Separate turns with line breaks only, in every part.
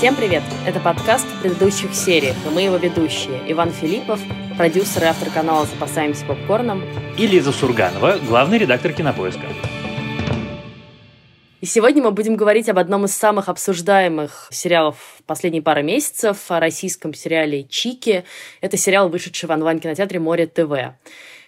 Всем привет! Это подкаст в предыдущих сериях, и мы его ведущие. Иван Филиппов, продюсер и автор канала «Запасаемся попкорном».
И Лиза Сурганова, главный редактор «Кинопоиска».
И сегодня мы будем говорить об одном из самых обсуждаемых сериалов последние пары месяцев, о российском сериале «Чики». Это сериал, вышедший в онлайн-кинотеатре «Море ТВ».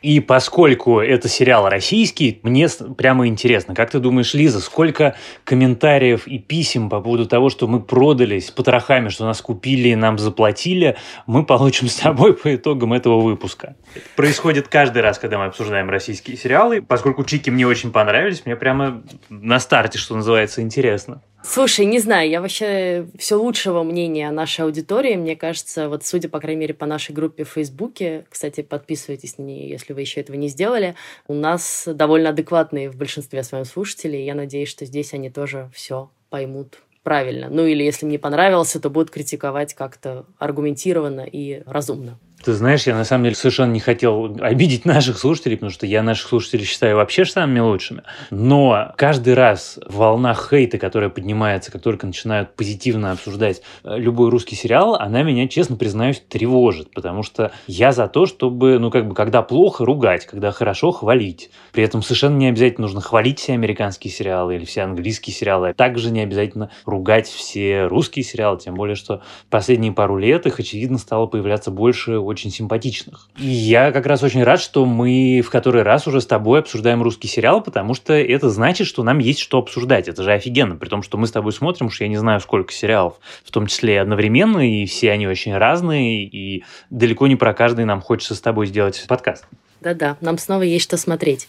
И поскольку это сериал российский, мне прямо интересно, как ты думаешь, Лиза, сколько комментариев и писем по поводу того, что мы продались потрохами, что нас купили и нам заплатили, мы получим с тобой по итогам этого выпуска. Это происходит каждый раз, когда мы обсуждаем российские сериалы. Поскольку Чики мне очень понравились, мне прямо на старте, что называется, интересно.
Слушай, не знаю, я вообще все лучшего мнения о нашей аудитории. Мне кажется, вот судя, по крайней мере, по нашей группе в Фейсбуке, кстати, подписывайтесь на нее, если вы еще этого не сделали, у нас довольно адекватные в большинстве своем слушатели. Я надеюсь, что здесь они тоже все поймут правильно. Ну или если мне понравился, то будут критиковать как-то аргументированно и разумно.
Ты знаешь, я на самом деле совершенно не хотел обидеть наших слушателей, потому что я наших слушателей считаю вообще самыми лучшими. Но каждый раз волна хейта, которая поднимается, как только начинают позитивно обсуждать э, любой русский сериал, она меня, честно признаюсь, тревожит. Потому что я за то, чтобы, ну, как бы, когда плохо, ругать, когда хорошо, хвалить. При этом совершенно не обязательно нужно хвалить все американские сериалы или все английские сериалы. А также не обязательно ругать все русские сериалы, тем более, что последние пару лет их, очевидно, стало появляться больше очень симпатичных. И я как раз очень рад, что мы в который раз уже с тобой обсуждаем русский сериал, потому что это значит, что нам есть что обсуждать. Это же офигенно, при том, что мы с тобой смотрим, уж я не знаю, сколько сериалов, в том числе одновременно, и все они очень разные, и далеко не про каждый нам хочется с тобой сделать подкаст.
Да-да, нам снова есть что смотреть.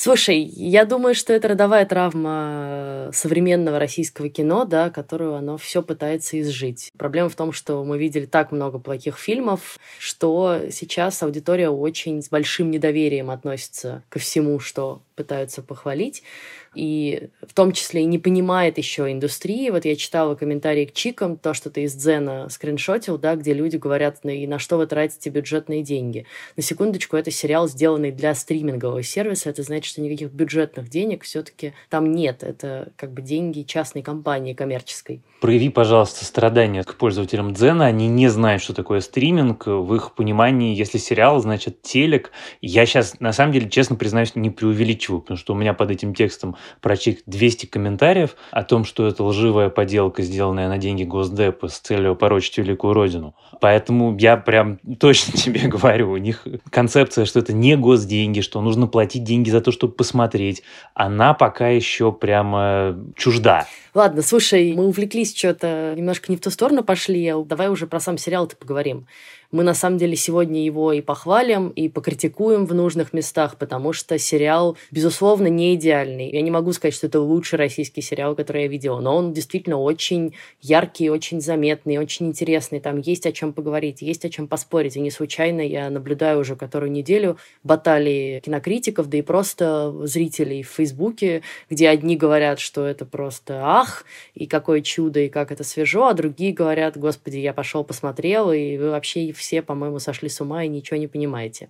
Слушай, я думаю, что это родовая травма современного российского кино, да, которую оно все пытается изжить. Проблема в том, что мы видели так много плохих фильмов, что сейчас аудитория очень с большим недоверием относится ко всему, что пытаются похвалить и в том числе и не понимает еще индустрии. Вот я читала комментарии к чикам, то, что ты из Дзена скриншотил, да, где люди говорят, и на что вы тратите бюджетные деньги. На секундочку, это сериал, сделанный для стримингового сервиса, это значит, что никаких бюджетных денег все-таки там нет. Это как бы деньги частной компании коммерческой.
Прояви, пожалуйста, страдания к пользователям Дзена. Они не знают, что такое стриминг. В их понимании, если сериал, значит телек. Я сейчас, на самом деле, честно признаюсь, не преувеличиваю, потому что у меня под этим текстом прочесть 200 комментариев о том, что это лживая поделка, сделанная на деньги Госдепа с целью порочить великую родину. Поэтому я прям точно тебе говорю, у них концепция, что это не госденьги, что нужно платить деньги за то, чтобы посмотреть, она пока еще прямо чужда.
Ладно, слушай, мы увлеклись что-то, немножко не в ту сторону пошли, давай уже про сам сериал-то поговорим мы на самом деле сегодня его и похвалим, и покритикуем в нужных местах, потому что сериал, безусловно, не идеальный. Я не могу сказать, что это лучший российский сериал, который я видела, но он действительно очень яркий, очень заметный, очень интересный. Там есть о чем поговорить, есть о чем поспорить. И не случайно я наблюдаю уже которую неделю баталии кинокритиков, да и просто зрителей в Фейсбуке, где одни говорят, что это просто ах, и какое чудо, и как это свежо, а другие говорят, господи, я пошел посмотрел, и вы вообще все, по-моему, сошли с ума и ничего не понимаете.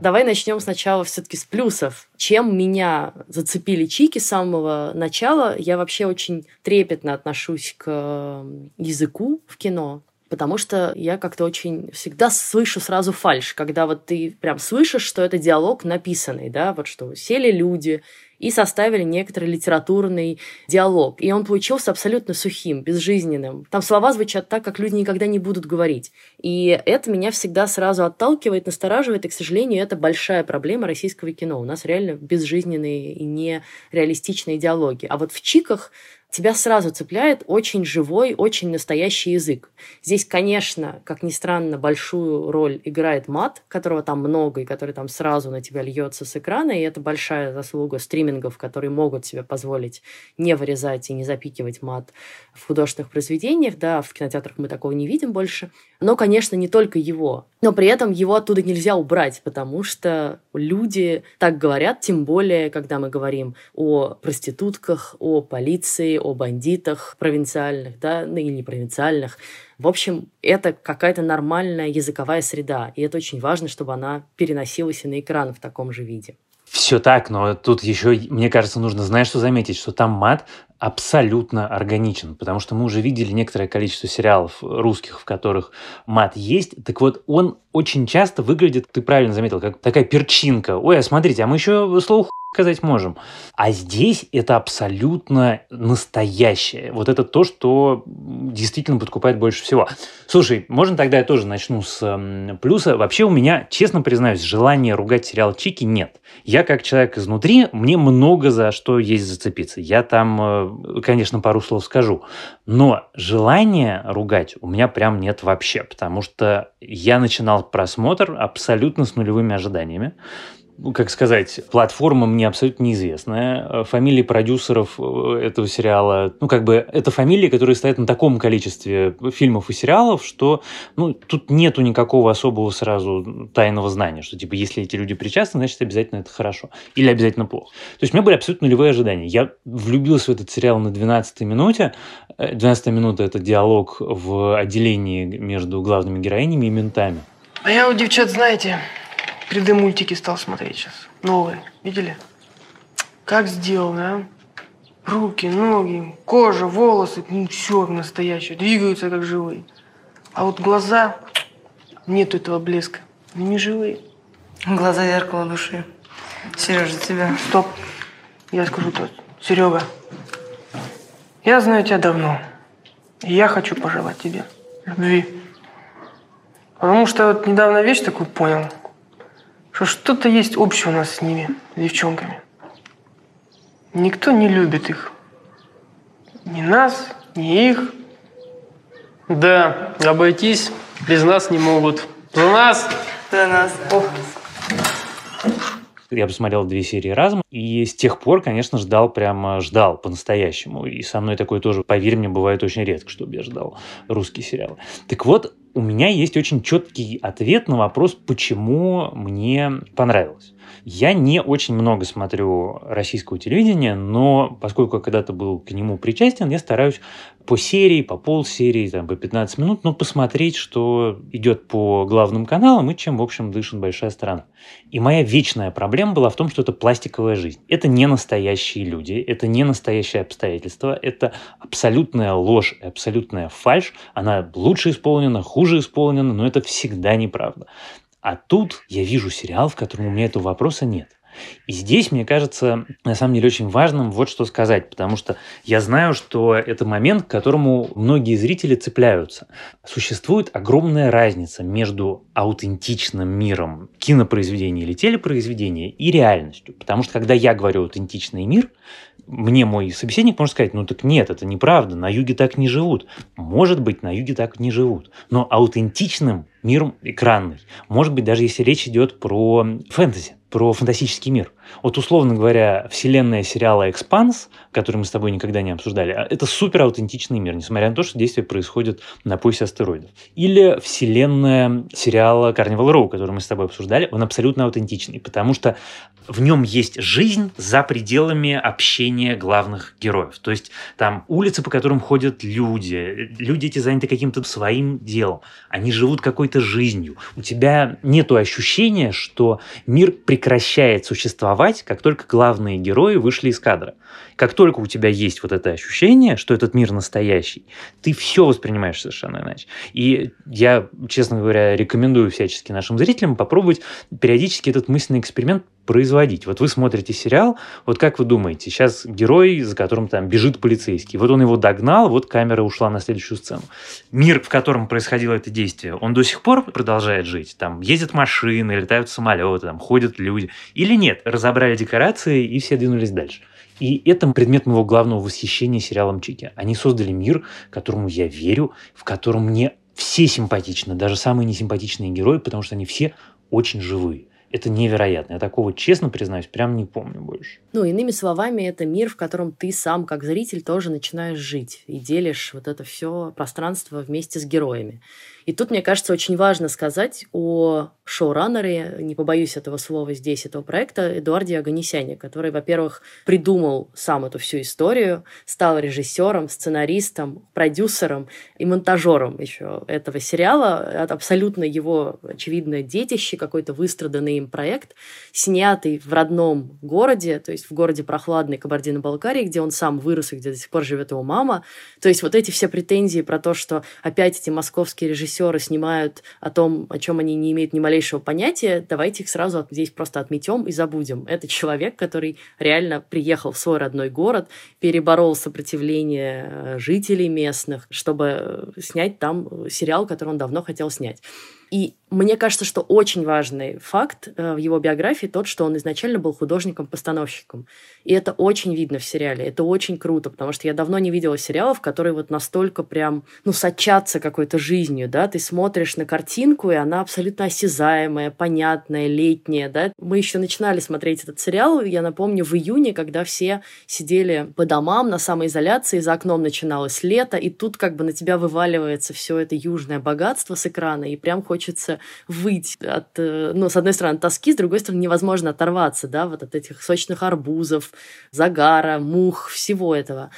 Давай начнем сначала все-таки с плюсов. Чем меня зацепили чики с самого начала, я вообще очень трепетно отношусь к языку в кино, потому что я как-то очень всегда слышу сразу фальш, когда вот ты прям слышишь, что это диалог написанный, да, вот что сели люди, и составили некоторый литературный диалог. И он получился абсолютно сухим, безжизненным. Там слова звучат так, как люди никогда не будут говорить. И это меня всегда сразу отталкивает, настораживает, и, к сожалению, это большая проблема российского кино. У нас реально безжизненные и нереалистичные диалоги. А вот в «Чиках» тебя сразу цепляет очень живой, очень настоящий язык. Здесь, конечно, как ни странно, большую роль играет мат, которого там много и который там сразу на тебя льется с экрана, и это большая заслуга стримингов, которые могут себе позволить не вырезать и не запикивать мат в художественных произведениях, да, в кинотеатрах мы такого не видим больше. Но, конечно, не только его. Но при этом его оттуда нельзя убрать, потому что люди так говорят, тем более, когда мы говорим о проститутках, о полиции, о бандитах провинциальных, да, ну или не провинциальных, В общем, это какая-то нормальная языковая среда, и это очень важно, чтобы она переносилась и на экран в таком же виде.
Все так, но тут еще, мне кажется, нужно, знаешь, что заметить, что там мат абсолютно органичен, потому что мы уже видели некоторое количество сериалов русских, в которых мат есть. Так вот, он очень часто выглядит, ты правильно заметил, как такая перчинка. Ой, а смотрите, а мы еще слово сказать можем. А здесь это абсолютно настоящее. Вот это то, что действительно подкупает больше всего. Слушай, можно тогда я тоже начну с плюса. Вообще у меня, честно признаюсь, желания ругать сериал Чики нет. Я как человек изнутри, мне много за что есть зацепиться. Я там, э, конечно, пару слов скажу. Но желания ругать у меня прям нет вообще, потому что я начинал просмотр абсолютно с нулевыми ожиданиями. Ну, как сказать, платформа мне абсолютно неизвестная. Э, фамилии продюсеров э, этого сериала, ну, как бы, это фамилии, которые стоят на таком количестве фильмов и сериалов, что, ну, тут нету никакого особого сразу тайного знания, что, типа, если эти люди причастны, значит, обязательно это хорошо. Или обязательно плохо. То есть у меня были абсолютно нулевые ожидания. Я влюбился в этот сериал на 12 минуте. 12 э, минута – это диалог в отделении между главными героинями и ментами.
А я у девчат, знаете, 3D-мультики стал смотреть сейчас. Новые. Видели? Как сделано, а? Руки, ноги, кожа, волосы. Ну, все настоящее. Двигаются как живые. А вот глаза, нету этого блеска. Они не живые.
Глаза зеркало души. Сережа, тебя.
Стоп. Я скажу то. Серега, я знаю тебя давно. И я хочу пожелать тебе любви. Потому что вот недавно вещь такую понял – что что-то есть общее у нас с ними, с девчонками. Никто не любит их. Ни нас, ни их.
Да, обойтись без нас не могут. За нас!
За нас. Ох.
Я посмотрел две серии разом, и с тех пор, конечно, ждал, прямо ждал по-настоящему. И со мной такое тоже, поверь мне, бывает очень редко, чтобы я ждал русские сериалы. Так вот, у меня есть очень четкий ответ на вопрос, почему мне понравилось. Я не очень много смотрю российского телевидения, но поскольку я когда-то был к нему причастен, я стараюсь по серии, по полсерии, там, по 15 минут, ну, посмотреть, что идет по главным каналам и чем, в общем, дышит большая страна. И моя вечная проблема была в том, что это пластиковая жизнь. Это не настоящие люди, это не настоящее обстоятельства, это абсолютная ложь, абсолютная фальшь. Она лучше исполнена, хуже исполнена, но это всегда неправда. А тут я вижу сериал, в котором у меня этого вопроса нет. И здесь, мне кажется, на самом деле очень важным вот что сказать, потому что я знаю, что это момент, к которому многие зрители цепляются. Существует огромная разница между аутентичным миром кинопроизведения или телепроизведения и реальностью. Потому что когда я говорю аутентичный мир, мне мой собеседник может сказать, ну так нет, это неправда, на юге так не живут. Может быть, на юге так не живут. Но аутентичным миром экранный. Может быть, даже если речь идет про фэнтези про фантастический мир. Вот, условно говоря, вселенная сериала «Экспанс», который мы с тобой никогда не обсуждали, а, это супер аутентичный мир, несмотря на то, что действие происходит на поясе астероидов. Или вселенная сериала «Карнивал Роу», который мы с тобой обсуждали, он абсолютно аутентичный, потому что в нем есть жизнь за пределами общения главных героев. То есть там улицы, по которым ходят люди, люди эти заняты каким-то своим делом, они живут какой-то жизнью. У тебя нет ощущения, что мир прекращает существовать, как только главные герои вышли из кадра. Как только у тебя есть вот это ощущение, что этот мир настоящий, ты все воспринимаешь совершенно иначе. И я, честно говоря, рекомендую всячески нашим зрителям попробовать периодически этот мысленный эксперимент производить. Вот вы смотрите сериал, вот как вы думаете, сейчас герой, за которым там бежит полицейский, вот он его догнал, вот камера ушла на следующую сцену. Мир, в котором происходило это действие, он до сих пор продолжает жить? Там ездят машины, летают самолеты, там ходят люди. Или нет? Разобрали декорации и все двинулись дальше. И это предмет моего главного восхищения сериалом Чики. Они создали мир, которому я верю, в котором мне все симпатичны, даже самые несимпатичные герои, потому что они все очень живые. Это невероятно. Я такого, честно признаюсь, прям не помню больше.
Ну, иными словами, это мир, в котором ты сам, как зритель, тоже начинаешь жить и делишь вот это все пространство вместе с героями. И тут, мне кажется, очень важно сказать о шоураннере, не побоюсь этого слова здесь, этого проекта, Эдуарде Аганесяне, который, во-первых, придумал сам эту всю историю, стал режиссером, сценаристом, продюсером и монтажером еще этого сериала. Это абсолютно его, очевидное детище, какой-то выстраданный им проект, снятый в родном городе, то есть в городе прохладной Кабардино-Балкарии, где он сам вырос и где до сих пор живет его мама. То есть вот эти все претензии про то, что опять эти московские режиссеры снимают о том, о чем они не имеют ни малейшего понятия, давайте их сразу здесь просто отметем и забудем. Это человек, который реально приехал в свой родной город, переборол сопротивление э, жителей местных, чтобы снять там сериал, который он давно хотел снять. И мне кажется, что очень важный факт э, в его биографии тот, что он изначально был художником-постановщиком. И это очень видно в сериале. Это очень круто, потому что я давно не видела сериалов, которые вот настолько прям, ну, сочатся какой-то жизнью, да. Ты смотришь на картинку, и она абсолютно осязаемая, понятная, летняя, да. Мы еще начинали смотреть этот сериал, я напомню, в июне, когда все сидели по домам на самоизоляции, за окном начиналось лето, и тут как бы на тебя вываливается все это южное богатство с экрана, и прям хочется выйти от, э, ну, с одной стороны, тоски, с другой стороны, невозможно оторваться, да, вот от этих сочных арбузов, загара, мух, всего этого.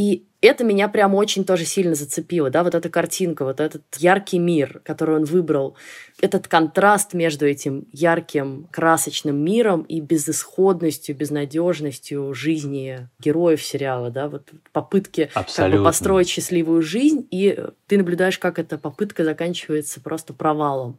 И это меня прям очень тоже сильно зацепило, да, вот эта картинка, вот этот яркий мир, который он выбрал, этот контраст между этим ярким, красочным миром и безысходностью, безнадежностью жизни героев сериала, да, вот попытки как бы, построить счастливую жизнь, и ты наблюдаешь, как эта попытка заканчивается просто провалом.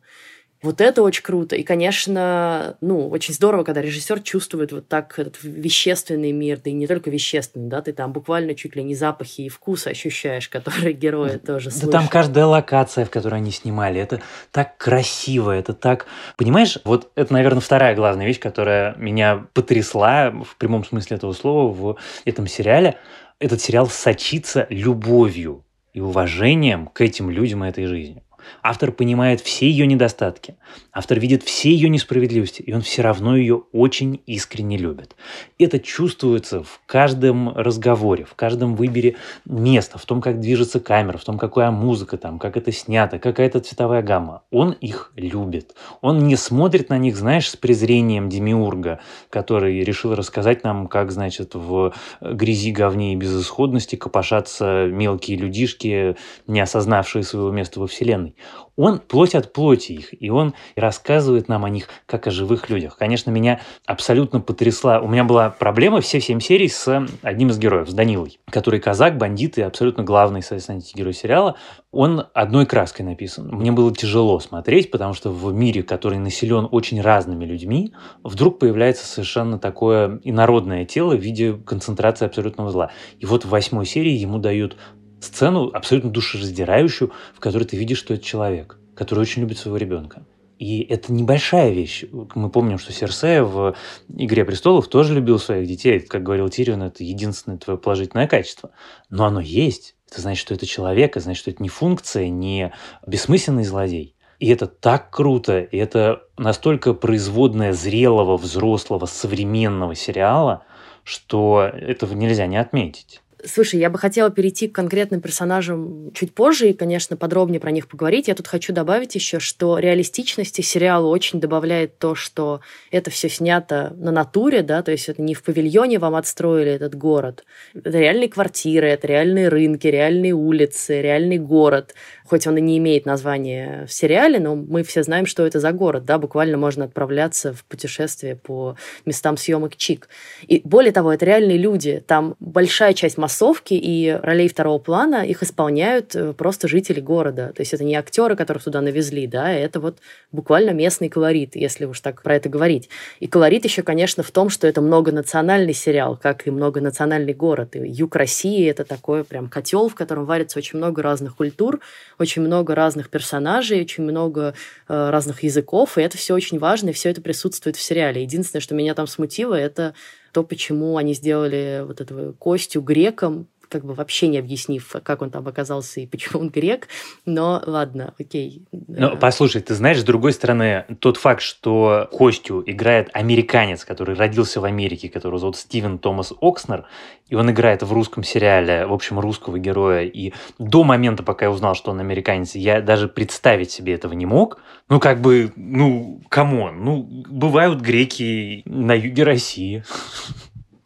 Вот это очень круто. И, конечно, ну, очень здорово, когда режиссер чувствует вот так этот вещественный мир, да и не только вещественный, да, ты там буквально чуть ли не запахи и вкусы ощущаешь, которые герои тоже слышат.
Да там каждая локация, в которой они снимали, это так красиво, это так... Понимаешь, вот это, наверное, вторая главная вещь, которая меня потрясла в прямом смысле этого слова в этом сериале. Этот сериал сочится любовью и уважением к этим людям и этой жизни. Автор понимает все ее недостатки. Автор видит все ее несправедливости, и он все равно ее очень искренне любит. Это чувствуется в каждом разговоре, в каждом выборе места, в том, как движется камера, в том, какая музыка там, как это снято, какая это цветовая гамма. Он их любит. Он не смотрит на них, знаешь, с презрением демиурга, который решил рассказать нам, как, значит, в грязи, говне и безысходности копошатся мелкие людишки, не осознавшие своего места во Вселенной. Он плоть от плоти их, и он рассказывает нам о них как о живых людях. Конечно, меня абсолютно потрясла. У меня была проблема все семь серий с одним из героев, с Данилой, который казак, бандит и абсолютно главный, соответственно, антигерой сериала. Он одной краской написан. Мне было тяжело смотреть, потому что в мире, который населен очень разными людьми, вдруг появляется совершенно такое инородное тело в виде концентрации абсолютного зла. И вот в восьмой серии ему дают сцену абсолютно душераздирающую, в которой ты видишь, что это человек, который очень любит своего ребенка. И это небольшая вещь. Мы помним, что Серсея в «Игре престолов» тоже любил своих детей. Как говорил Тирион, это единственное твое положительное качество. Но оно есть. Это значит, что это человек, это значит, что это не функция, не бессмысленный злодей. И это так круто, и это настолько производное зрелого, взрослого, современного сериала, что этого нельзя не отметить.
Слушай, я бы хотела перейти к конкретным персонажам чуть позже и, конечно, подробнее про них поговорить. Я тут хочу добавить еще, что реалистичности сериалу очень добавляет то, что это все снято на натуре, да, то есть это не в павильоне вам отстроили этот город. Это реальные квартиры, это реальные рынки, реальные улицы, реальный город хоть он и не имеет названия в сериале, но мы все знаем, что это за город, да, буквально можно отправляться в путешествие по местам съемок Чик. И более того, это реальные люди, там большая часть массовки и ролей второго плана, их исполняют э, просто жители города, то есть это не актеры, которых туда навезли, да, это вот буквально местный колорит, если уж так про это говорить. И колорит еще, конечно, в том, что это многонациональный сериал, как и многонациональный город. И юг России — это такой прям котел, в котором варится очень много разных культур, очень много разных персонажей, очень много э, разных языков, и это все очень важно, и все это присутствует в сериале. Единственное, что меня там смутило, это то, почему они сделали вот этого Костю греком, как бы вообще не объяснив, как он там оказался и почему он грек. Но ладно, окей.
Ну, послушай, ты знаешь, с другой стороны, тот факт, что Костю играет американец, который родился в Америке, которого зовут Стивен Томас Окснер, и он играет в русском сериале, в общем, русского героя, и до момента, пока я узнал, что он американец, я даже представить себе этого не мог. Ну, как бы, ну, come on, ну, бывают греки на юге России.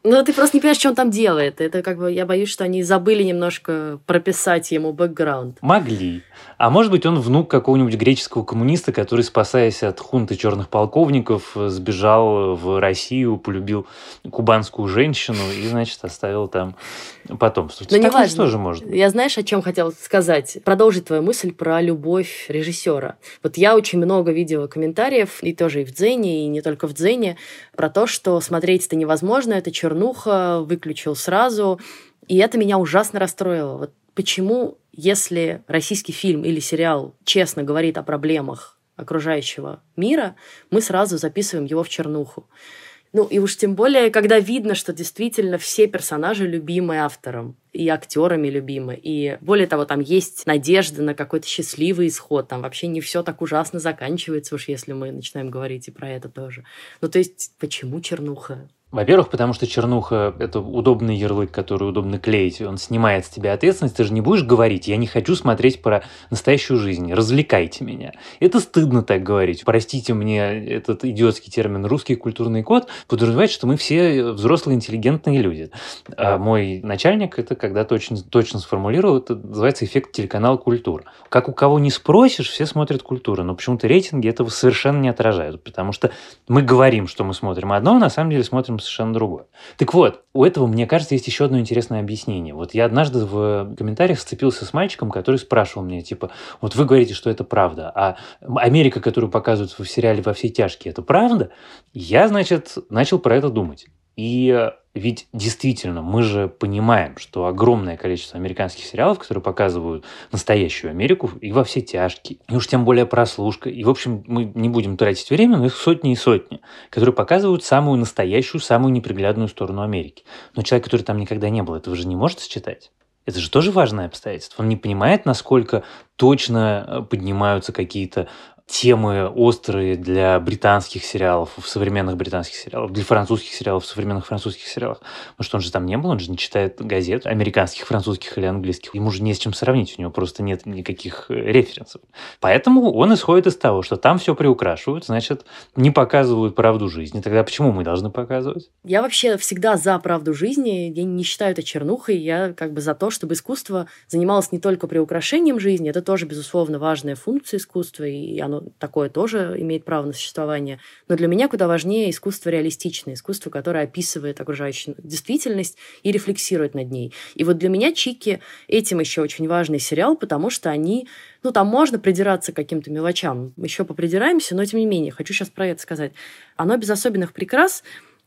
Ну, ты просто не понимаешь, что он там делает. Это как бы, я боюсь, что они забыли немножко прописать ему бэкграунд.
Могли. А может быть, он внук какого-нибудь греческого коммуниста, который, спасаясь от хунты черных полковников, сбежал в Россию, полюбил кубанскую женщину и, значит, оставил там потомство.
Но не важно. тоже может. Я знаешь, о чем хотел сказать? Продолжить твою мысль про любовь режиссера. Вот я очень много видела комментариев, и тоже и в Дзене, и не только в Дзене, про то, что смотреть это невозможно, это чернуха, выключил сразу. И это меня ужасно расстроило. Вот почему, если российский фильм или сериал честно говорит о проблемах окружающего мира, мы сразу записываем его в чернуху. Ну и уж тем более, когда видно, что действительно все персонажи любимы автором и актерами любимы. И более того, там есть надежда на какой-то счастливый исход. Там вообще не все так ужасно заканчивается, уж если мы начинаем говорить и про это тоже. Ну то есть, почему чернуха?
Во-первых, потому что чернуха – это удобный ярлык, который удобно клеить. Он снимает с тебя ответственность. Ты же не будешь говорить, я не хочу смотреть про настоящую жизнь, развлекайте меня. Это стыдно так говорить. Простите мне этот идиотский термин «русский культурный код» подразумевает, что мы все взрослые интеллигентные люди. А мой начальник это когда-то очень точно сформулировал, это называется эффект телеканал «Культура». Как у кого не спросишь, все смотрят «Культуру», но почему-то рейтинги этого совершенно не отражают, потому что мы говорим, что мы смотрим одно, а на самом деле смотрим совершенно другое. Так вот, у этого, мне кажется, есть еще одно интересное объяснение. Вот я однажды в комментариях сцепился с мальчиком, который спрашивал меня, типа, вот вы говорите, что это правда, а Америка, которую показывают в сериале «Во все тяжкие», это правда? Я, значит, начал про это думать. И ведь действительно, мы же понимаем, что огромное количество американских сериалов, которые показывают настоящую Америку, и во все тяжкие, и уж тем более прослушка, и, в общем, мы не будем тратить время, но их сотни и сотни, которые показывают самую настоящую, самую неприглядную сторону Америки. Но человек, который там никогда не был, этого же не может считать. Это же тоже важное обстоятельство. Он не понимает, насколько точно э, поднимаются какие-то темы острые для британских сериалов, в современных британских сериалов, для французских сериалов, в современных французских сериалах. Потому что он же там не был, он же не читает газет американских, французских или английских. Ему же не с чем сравнить, у него просто нет никаких э, референсов. Поэтому он исходит из того, что там все приукрашивают, значит, не показывают правду жизни. Тогда почему мы должны показывать?
Я вообще всегда за правду жизни. Я не считаю это чернухой. Я как бы за то, чтобы искусство занималось не только приукрашением жизни. Это тоже, безусловно, важная функция искусства, и оно оно такое тоже имеет право на существование. Но для меня куда важнее искусство реалистичное, искусство, которое описывает окружающую действительность и рефлексирует над ней. И вот для меня Чики этим еще очень важный сериал, потому что они ну, там можно придираться к каким-то мелочам. Еще попридираемся, но тем не менее, хочу сейчас про это сказать. Оно без особенных прикрас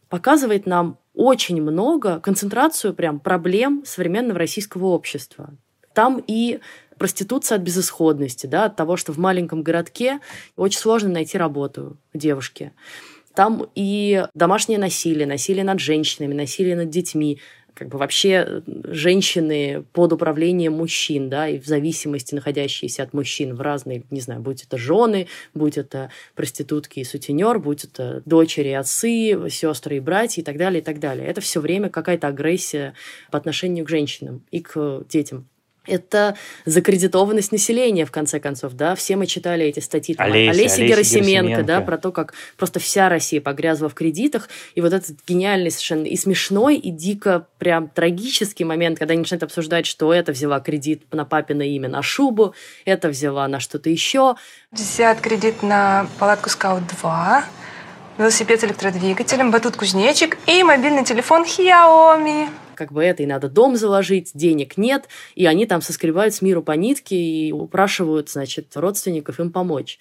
показывает нам очень много, концентрацию прям проблем современного российского общества. Там и проституция от безысходности, да, от того, что в маленьком городке очень сложно найти работу девушке. Там и домашнее насилие, насилие над женщинами, насилие над детьми, как бы вообще женщины под управлением мужчин, да, и в зависимости находящиеся от мужчин в разные, не знаю, будь это жены, будь это проститутки и сутенер, будь это дочери, отцы, сестры и братья и так далее, и так далее. Это все время какая-то агрессия по отношению к женщинам и к детям это закредитованность населения, в конце концов, да. Все мы читали эти статьи там, Олеся, Олеси, Герасименко, Герасименко, да, про то, как просто вся Россия погрязла в кредитах. И вот этот гениальный совершенно и смешной, и дико прям трагический момент, когда они начинают обсуждать, что это взяла кредит на папино имя на шубу, это взяла на что-то еще.
Взят кредит на палатку Скаут-2, велосипед с электродвигателем, батут-кузнечик и мобильный телефон Xiaomi
как бы это, и надо дом заложить, денег нет, и они там соскребают с миру по нитке и упрашивают, значит, родственников им помочь.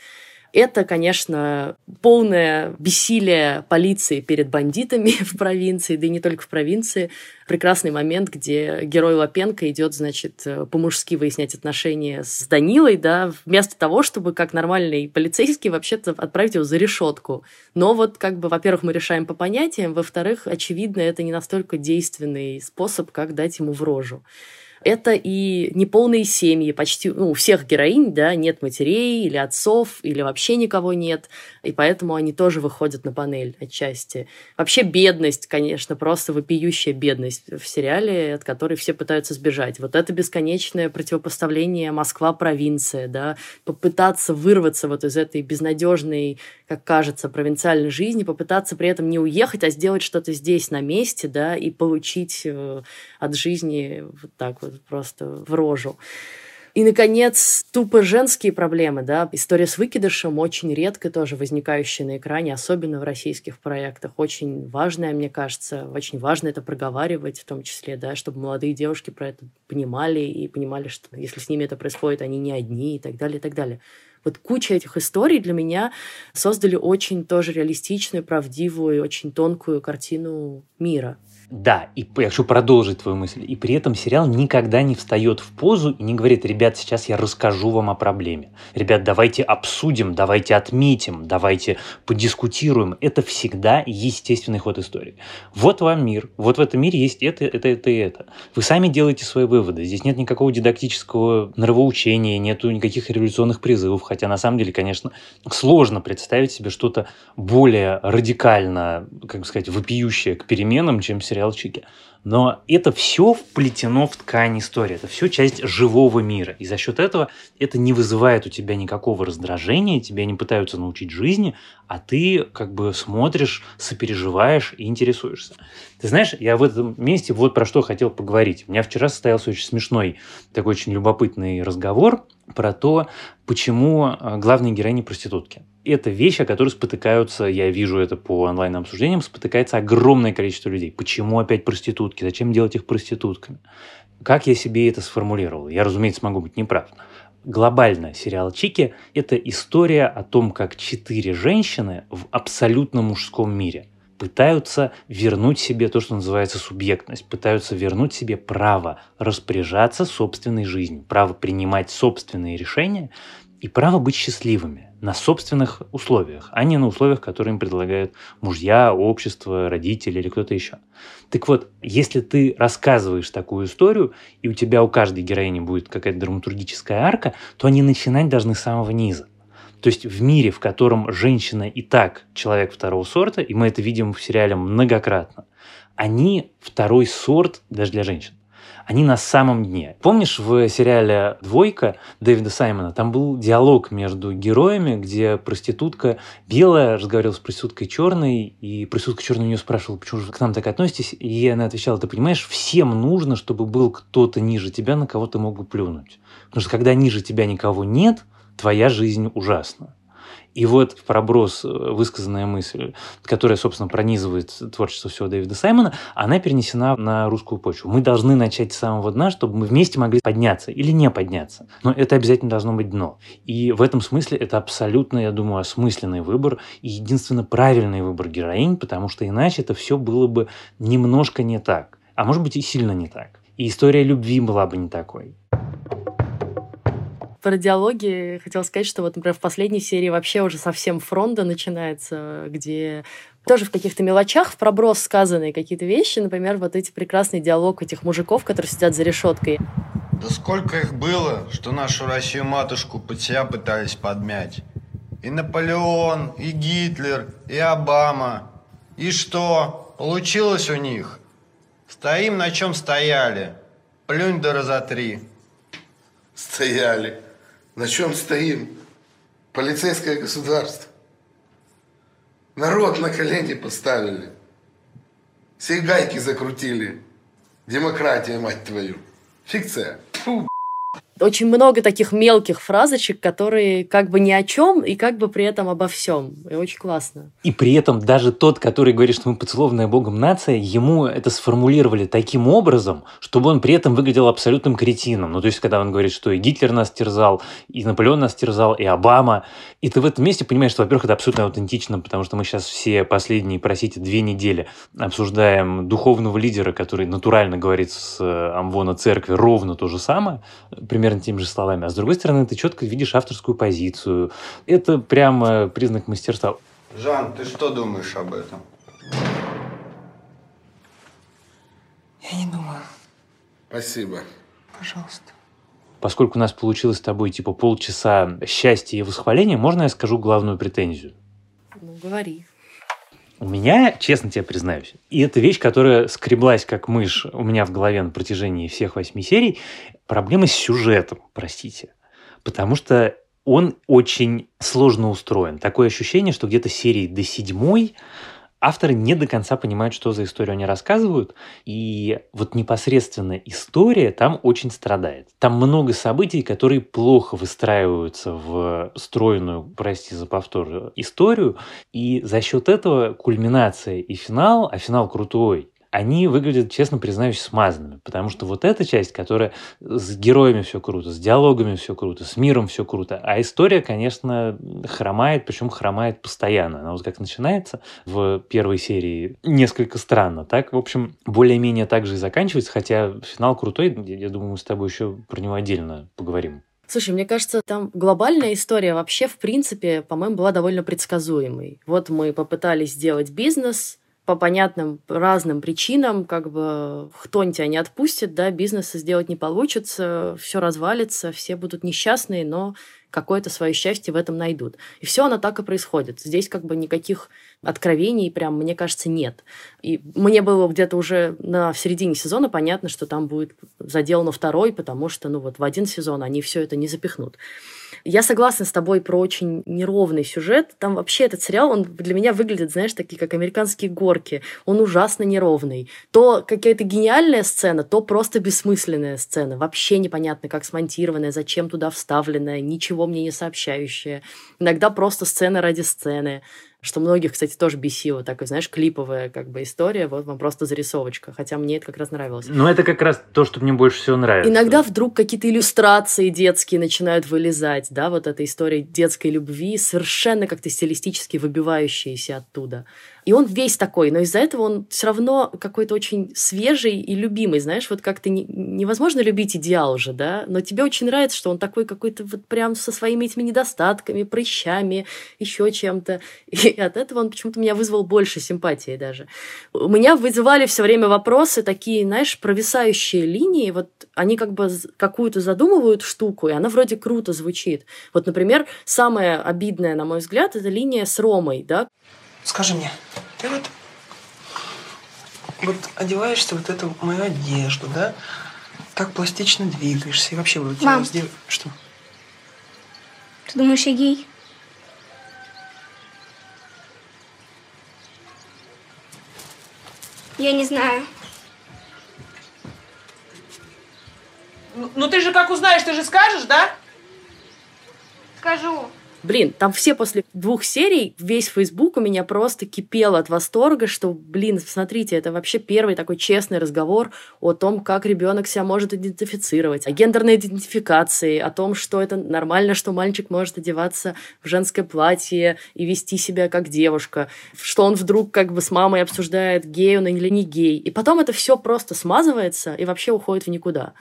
Это, конечно, полное бессилие полиции перед бандитами в провинции, да и не только в провинции. Прекрасный момент, где герой Лапенко идет, значит, по-мужски выяснять отношения с Данилой, да, вместо того, чтобы как нормальный полицейский вообще-то отправить его за решетку. Но вот как бы, во-первых, мы решаем по понятиям, во-вторых, очевидно, это не настолько действенный способ, как дать ему в рожу. Это и неполные семьи, почти ну, у всех героинь, да, нет матерей или отцов, или вообще никого нет, и поэтому они тоже выходят на панель отчасти. Вообще бедность, конечно, просто вопиющая бедность в сериале, от которой все пытаются сбежать. Вот это бесконечное противопоставление Москва-провинция, да, попытаться вырваться вот из этой безнадежной, как кажется, провинциальной жизни, попытаться при этом не уехать, а сделать что-то здесь на месте, да, и получить э, от жизни вот так вот просто в рожу. И, наконец, тупо женские проблемы, да, история с выкидышем очень редко тоже возникающая на экране, особенно в российских проектах. Очень важная, мне кажется, очень важно это проговаривать в том числе, да, чтобы молодые девушки про это понимали и понимали, что если с ними это происходит, они не одни и так далее, и так далее. Вот куча этих историй для меня создали очень тоже реалистичную, правдивую, очень тонкую картину мира.
Да, и я хочу продолжить твою мысль. И при этом сериал никогда не встает в позу и не говорит, ребят, сейчас я расскажу вам о проблеме. Ребят, давайте обсудим, давайте отметим, давайте подискутируем. Это всегда естественный ход истории. Вот вам мир, вот в этом мире есть это, это, это и это. Вы сами делаете свои выводы. Здесь нет никакого дидактического нравоучения, нету никаких революционных призывов. Хотя на самом деле, конечно, сложно представить себе что-то более радикально, как бы сказать, вопиющее к переменам, чем сериал сериалчике. Но это все вплетено в ткань истории, это все часть живого мира. И за счет этого это не вызывает у тебя никакого раздражения, тебя не пытаются научить жизни, а ты как бы смотришь, сопереживаешь и интересуешься. Ты знаешь, я в этом месте вот про что хотел поговорить. У меня вчера состоялся очень смешной, такой очень любопытный разговор про то, почему э, главные героини проститутки это вещь, о которой спотыкаются, я вижу это по онлайн-обсуждениям, спотыкается огромное количество людей. Почему опять проститутки? Зачем делать их проститутками? Как я себе это сформулировал? Я, разумеется, могу быть неправ. Глобально сериал Чики – это история о том, как четыре женщины в абсолютно мужском мире пытаются вернуть себе то, что называется субъектность, пытаются вернуть себе право распоряжаться собственной жизнью, право принимать собственные решения и право быть счастливыми на собственных условиях, а не на условиях, которые им предлагают мужья, общество, родители или кто-то еще. Так вот, если ты рассказываешь такую историю, и у тебя у каждой героини будет какая-то драматургическая арка, то они начинать должны с самого низа. То есть в мире, в котором женщина и так человек второго сорта, и мы это видим в сериале многократно, они второй сорт даже для женщин они на самом дне. Помнишь в сериале «Двойка» Дэвида Саймона, там был диалог между героями, где проститутка белая разговаривала с проституткой черной, и проститутка черная у нее спрашивала, почему же вы к нам так относитесь, и она отвечала, ты понимаешь, всем нужно, чтобы был кто-то ниже тебя, на кого ты мог бы плюнуть. Потому что когда ниже тебя никого нет, твоя жизнь ужасна. И вот в проброс э, высказанная мысль, которая, собственно, пронизывает творчество всего Дэвида Саймона, она перенесена на русскую почву. Мы должны начать с самого дна, чтобы мы вместе могли подняться или не подняться. Но это обязательно должно быть дно. И в этом смысле это абсолютно, я думаю, осмысленный выбор и единственно правильный выбор героинь, потому что иначе это все было бы немножко не так. А может быть и сильно не так. И история любви была бы не такой
про диалоги хотела сказать, что вот, например, в последней серии вообще уже совсем фронта начинается, где тоже в каких-то мелочах, в проброс сказанные какие-то вещи, например, вот эти прекрасный диалог этих мужиков, которые сидят за решеткой.
Да сколько их было, что нашу Россию-матушку под себя пытались подмять. И Наполеон, и Гитлер, и Обама. И что? Получилось у них? Стоим на чем стояли. Плюнь да разотри.
Стояли. На чем стоим? Полицейское государство. Народ на колени поставили. Все гайки закрутили. Демократия, мать твою. Фикция.
Очень много таких мелких фразочек, которые как бы ни о чем и как бы при этом обо всем. И очень классно.
И при этом даже тот, который говорит, что мы поцелованная Богом нация, ему это сформулировали таким образом, чтобы он при этом выглядел абсолютным кретином. Ну, то есть, когда он говорит, что и Гитлер нас терзал, и Наполеон нас терзал, и Обама. И ты в этом месте понимаешь, что, во-первых, это абсолютно аутентично, потому что мы сейчас все последние, простите, две недели обсуждаем духовного лидера, который натурально говорит с э, Амвона церкви ровно то же самое, примерно теми же словами. А с другой стороны, ты четко видишь авторскую позицию. Это прямо признак мастерства.
Жан, ты что думаешь об этом?
Я не думаю.
Спасибо.
Пожалуйста.
Поскольку у нас получилось с тобой типа полчаса счастья и восхваления, можно я скажу главную претензию?
Ну, говори.
У меня, честно тебе признаюсь, и это вещь, которая скреблась как мышь у меня в голове на протяжении всех восьми серий, проблема с сюжетом, простите. Потому что он очень сложно устроен. Такое ощущение, что где-то серии до седьмой авторы не до конца понимают, что за историю они рассказывают, и вот непосредственно история там очень страдает. Там много событий, которые плохо выстраиваются в стройную, прости за повтор, историю, и за счет этого кульминация и финал, а финал крутой, они выглядят, честно признаюсь, смазанными. Потому что вот эта часть, которая с героями все круто, с диалогами все круто, с миром все круто. А история, конечно, хромает, причем хромает постоянно. Она вот как начинается в первой серии несколько странно. Так, в общем, более-менее так же и заканчивается, хотя финал крутой. Я думаю, мы с тобой еще про него отдельно поговорим.
Слушай, мне кажется, там глобальная история вообще, в принципе, по-моему, была довольно предсказуемой. Вот мы попытались сделать бизнес, по понятным разным причинам, как бы хтонь тебя не отпустит, да, бизнеса сделать не получится, все развалится, все будут несчастные, но какое-то свое счастье в этом найдут. И все оно так и происходит. Здесь как бы никаких откровений прям, мне кажется, нет. И мне было где-то уже на в середине сезона понятно, что там будет задел на второй, потому что, ну вот, в один сезон они все это не запихнут. Я согласна с тобой про очень неровный сюжет. Там вообще этот сериал, он для меня выглядит, знаешь, такие как американские горки. Он ужасно неровный. То какая-то гениальная сцена, то просто бессмысленная сцена. Вообще непонятно, как смонтированная, зачем туда вставленная, ничего мне не сообщающая. Иногда просто сцена ради сцены что многих, кстати, тоже бесило. Такая, знаешь, клиповая как бы история, вот вам просто зарисовочка. Хотя мне это как раз нравилось.
Ну, это как раз то, что мне больше всего нравится.
Иногда вдруг какие-то иллюстрации детские начинают вылезать, да, вот эта история детской любви, совершенно как-то стилистически выбивающиеся оттуда. И он весь такой, но из-за этого он все равно какой-то очень свежий и любимый, знаешь, вот как-то не, невозможно любить идеал уже, да, но тебе очень нравится, что он такой какой-то вот прям со своими этими недостатками, прыщами, еще чем-то. И от этого он почему-то меня вызвал больше симпатии даже. У меня вызывали все время вопросы такие, знаешь, провисающие линии, вот они как бы какую-то задумывают штуку, и она вроде круто звучит. Вот, например, самое обидное, на мой взгляд, это линия с Ромой, да,
Скажи мне, ты вот, вот одеваешься вот эту мою одежду, да? Так пластично двигаешься. И вообще вот у тебя
Мам.
сдел- Что?
Ты думаешь, я гей? Я не знаю.
Ну, ну ты же как узнаешь, ты же скажешь, да?
Скажу.
Блин, там все после двух серий, весь Фейсбук у меня просто кипел от восторга, что, блин, смотрите, это вообще первый такой честный разговор о том, как ребенок себя может идентифицировать, о гендерной идентификации, о том, что это нормально, что мальчик может одеваться в женское платье и вести себя как девушка, что он вдруг как бы с мамой обсуждает, гей он или не гей. И потом это все просто смазывается и вообще уходит в никуда.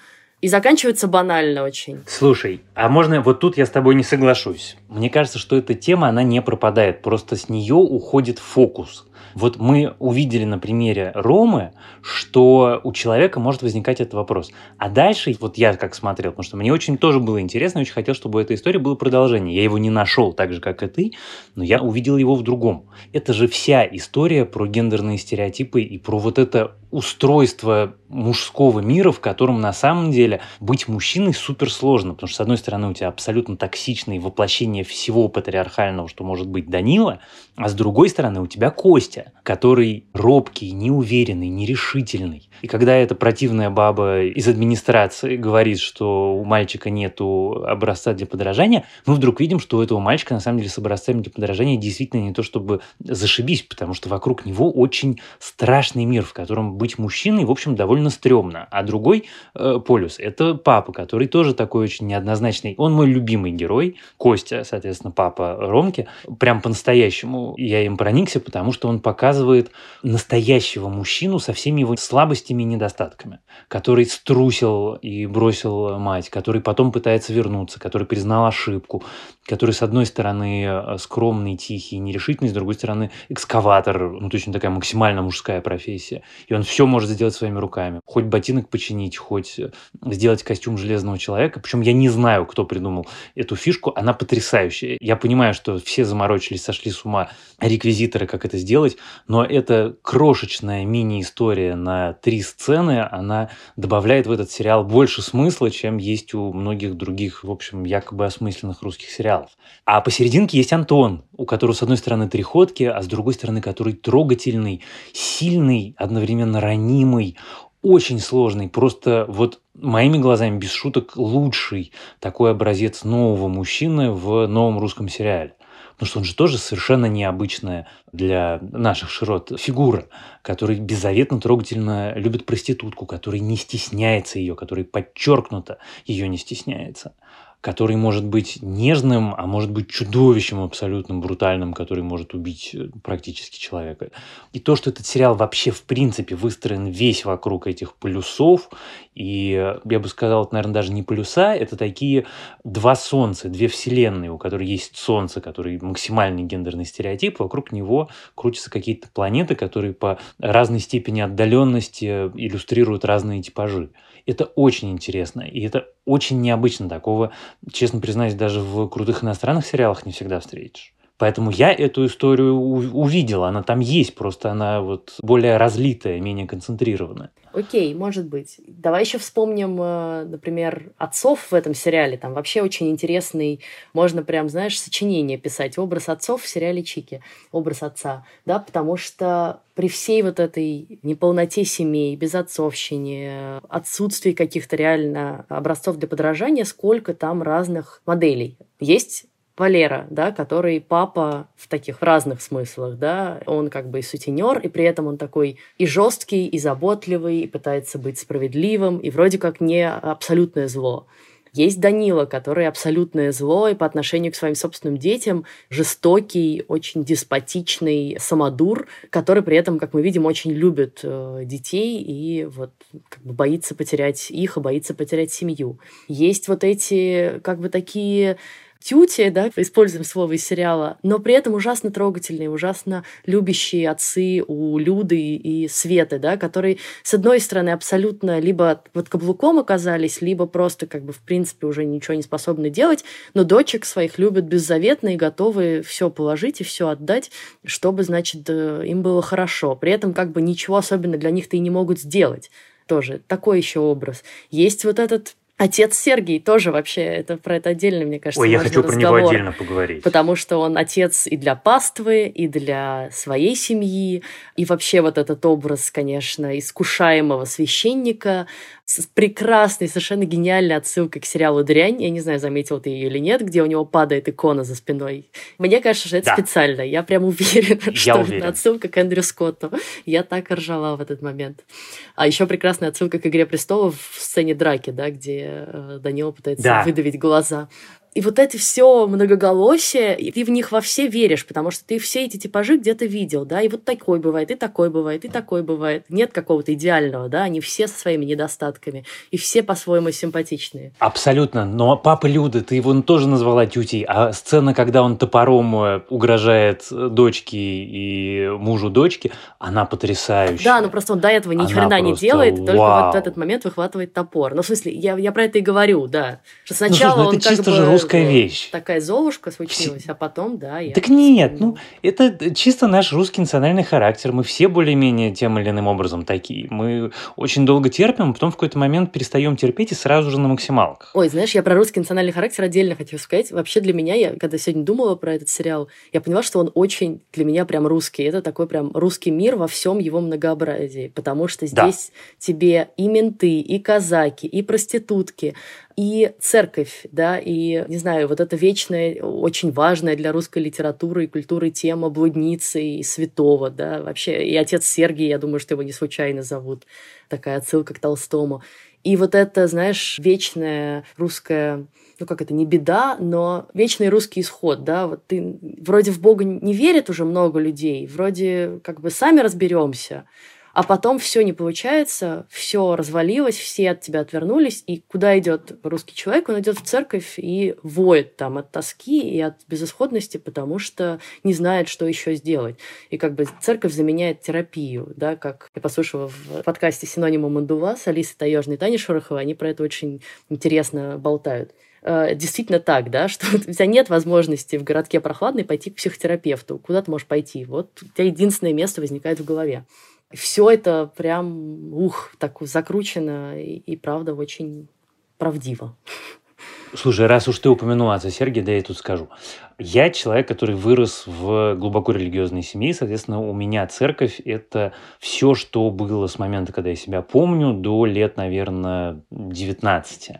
И заканчивается банально очень.
Слушай, а можно вот тут я с тобой не соглашусь. Мне кажется, что эта тема, она не пропадает, просто с нее уходит фокус. Вот мы увидели на примере Ромы, что у человека может возникать этот вопрос. А дальше, вот я как смотрел, потому что мне очень тоже было интересно, очень хотел, чтобы у этой истории было продолжение. Я его не нашел так же, как и ты, но я увидел его в другом. Это же вся история про гендерные стереотипы и про вот это устройство мужского мира, в котором на самом деле быть мужчиной супер сложно, потому что, с одной стороны, у тебя абсолютно токсичное воплощение всего патриархального, что может быть Данила, а с другой стороны, у тебя Костя, который робкий, неуверенный, нерешительный. И когда эта противная баба из администрации говорит, что у мальчика нету образца для подражания, мы вдруг видим, что у этого мальчика на самом деле с образцами для подражания действительно не то чтобы зашибись, потому что вокруг него очень страшный мир, в котором быть мужчиной, в общем, довольно стрёмно. А другой э, полюс – это папа, который тоже такой очень неоднозначный. Он мой любимый герой, Костя, соответственно, папа Ромки. Прям по-настоящему я им проникся, потому что он показывает настоящего мужчину со всеми его слабостями и недостатками, который струсил и бросил мать, который потом пытается вернуться, который признал ошибку, который, с одной стороны, э, скромный, тихий, нерешительный, с другой стороны, экскаватор, ну, точно такая максимально мужская профессия. И он все может сделать своими руками. Хоть ботинок починить, хоть э, сделать костюм железного человека. Причем я не знаю, кто придумал эту фишку. Она потрясающая. Я понимаю, что все заморочились, сошли с ума реквизиторы, как это сделать, но эта крошечная мини-история на три сцены, она добавляет в этот сериал больше смысла, чем есть у многих других, в общем, якобы осмысленных русских сериалов. А посерединке есть Антон, у которого, с одной стороны, три ходки, а с другой стороны, который трогательный, сильный, одновременно ранимый, очень сложный, просто вот моими глазами, без шуток, лучший такой образец нового мужчины в новом русском сериале. Потому что он же тоже совершенно необычная для наших широт фигура, который беззаветно трогательно любит проститутку, который не стесняется ее, который подчеркнуто ее не стесняется который может быть нежным, а может быть чудовищем абсолютным, брутальным, который может убить э, практически человека. И то, что этот сериал вообще в принципе выстроен весь вокруг этих полюсов, и э, я бы сказал, это, наверное, даже не полюса, это такие два солнца, две вселенные, у которых есть солнце, который максимальный гендерный стереотип, вокруг него крутятся какие-то планеты, которые по разной степени отдаленности иллюстрируют разные типажи. Это очень интересно, и это очень необычно. Такого, честно признаюсь, даже в крутых иностранных сериалах не всегда встретишь. Поэтому я эту историю увидел, она там есть, просто она вот более разлитая, менее концентрированная.
Окей, может быть. Давай еще вспомним, э, например, отцов в этом сериале. Там вообще очень интересный, можно прям, знаешь, сочинение писать. Образ отцов в сериале Чики. Образ отца. Да, потому что при всей вот этой неполноте семей, безотцовщине, отсутствии каких-то реально образцов для подражания, сколько там разных моделей. Есть Валера, да, который папа в таких разных смыслах, да, он как бы и сутенер, и при этом он такой и жесткий, и заботливый, и пытается быть справедливым, и вроде как не абсолютное зло. Есть Данила, который абсолютное зло и по отношению к своим собственным детям жестокий, очень деспотичный самодур, который при этом, как мы видим, очень любит э, детей и вот как бы боится потерять их и боится потерять семью. Есть вот эти как бы такие тюти, да, используем слово из сериала, но при этом ужасно трогательные, ужасно любящие отцы у Люды и Светы, да, которые, с одной стороны, абсолютно либо под каблуком оказались, либо просто, как бы, в принципе, уже ничего не способны делать, но дочек своих любят беззаветно и готовы все положить и все отдать, чтобы, значит, э, им было хорошо. При этом, как бы, ничего особенно для них-то и не могут сделать тоже такой еще образ. Есть вот этот Отец Сергий тоже вообще, это про это отдельно, мне кажется,
Ой, я хочу разговор, про него отдельно поговорить.
Потому что он отец и для паствы, и для своей семьи, и вообще вот этот образ, конечно, искушаемого священника, с прекрасной, совершенно гениальной отсылкой к сериалу «Дрянь». Я не знаю, заметил ты ее или нет, где у него падает икона за спиной. Мне кажется, что это да. специально. Я прям уверена, я что уверен. это отсылка к Эндрю Скотту. Я так ржала в этот момент. А еще прекрасная отсылка к «Игре престолов» в сцене драки, да, где э, Данила пытается да. выдавить глаза. И вот это все многоголосие, и ты в них во все веришь, потому что ты все эти типажи где-то видел, да, и вот такой бывает, и такой бывает, и такой бывает. Нет какого-то идеального, да, они все со своими недостатками, и все по-своему симпатичные.
Абсолютно, но папа Люда, ты его тоже назвала тютей, а сцена, когда он топором э, угрожает дочке и мужу дочки, она потрясающая.
Да, ну просто он до этого ни хрена не делает, вау. только вот в этот момент выхватывает топор. Ну, в смысле, я, я про это и говорю, да. Что сначала ну, слушай, ну,
это
он
чисто
как
же
бы
русская вещь.
Такая золушка случилась, а потом, да, я...
Так нет, ну, это чисто наш русский национальный характер. Мы все более-менее тем или иным образом такие. Мы очень долго терпим, а потом в какой-то момент перестаем терпеть и сразу же на максималках.
Ой, знаешь, я про русский национальный характер отдельно хотела сказать. Вообще для меня, я когда сегодня думала про этот сериал, я поняла, что он очень для меня прям русский. Это такой прям русский мир во всем его многообразии. Потому что здесь да. тебе и менты, и казаки, и проститутки, и церковь, да, и, не знаю, вот эта вечная, очень важная для русской литературы и культуры тема блудницы и святого, да, вообще, и отец Сергий, я думаю, что его не случайно зовут, такая отсылка к Толстому. И вот это, знаешь, вечная русская ну как это, не беда, но вечный русский исход, да, вот ты вроде в Бога не верит уже много людей, вроде как бы сами разберемся, а потом все не получается, все развалилось, все от тебя отвернулись, и куда идет русский человек? Он идет в церковь и воет там от тоски и от безысходности, потому что не знает, что еще сделать. И как бы церковь заменяет терапию, да, как я послушала в подкасте «Синонима Мандува» с Алисой Таежной и Таней Шороховой, они про это очень интересно болтают э, действительно так, да, что у тебя нет возможности в городке прохладной пойти к психотерапевту. Куда ты можешь пойти? Вот у тебя единственное место возникает в голове все это прям, ух, так закручено и, и правда очень правдиво.
Слушай, раз уж ты упомянула отца Сергия, да я тут скажу. Я человек, который вырос в глубоко религиозной семье, соответственно, у меня церковь – это все, что было с момента, когда я себя помню, до лет, наверное, 19.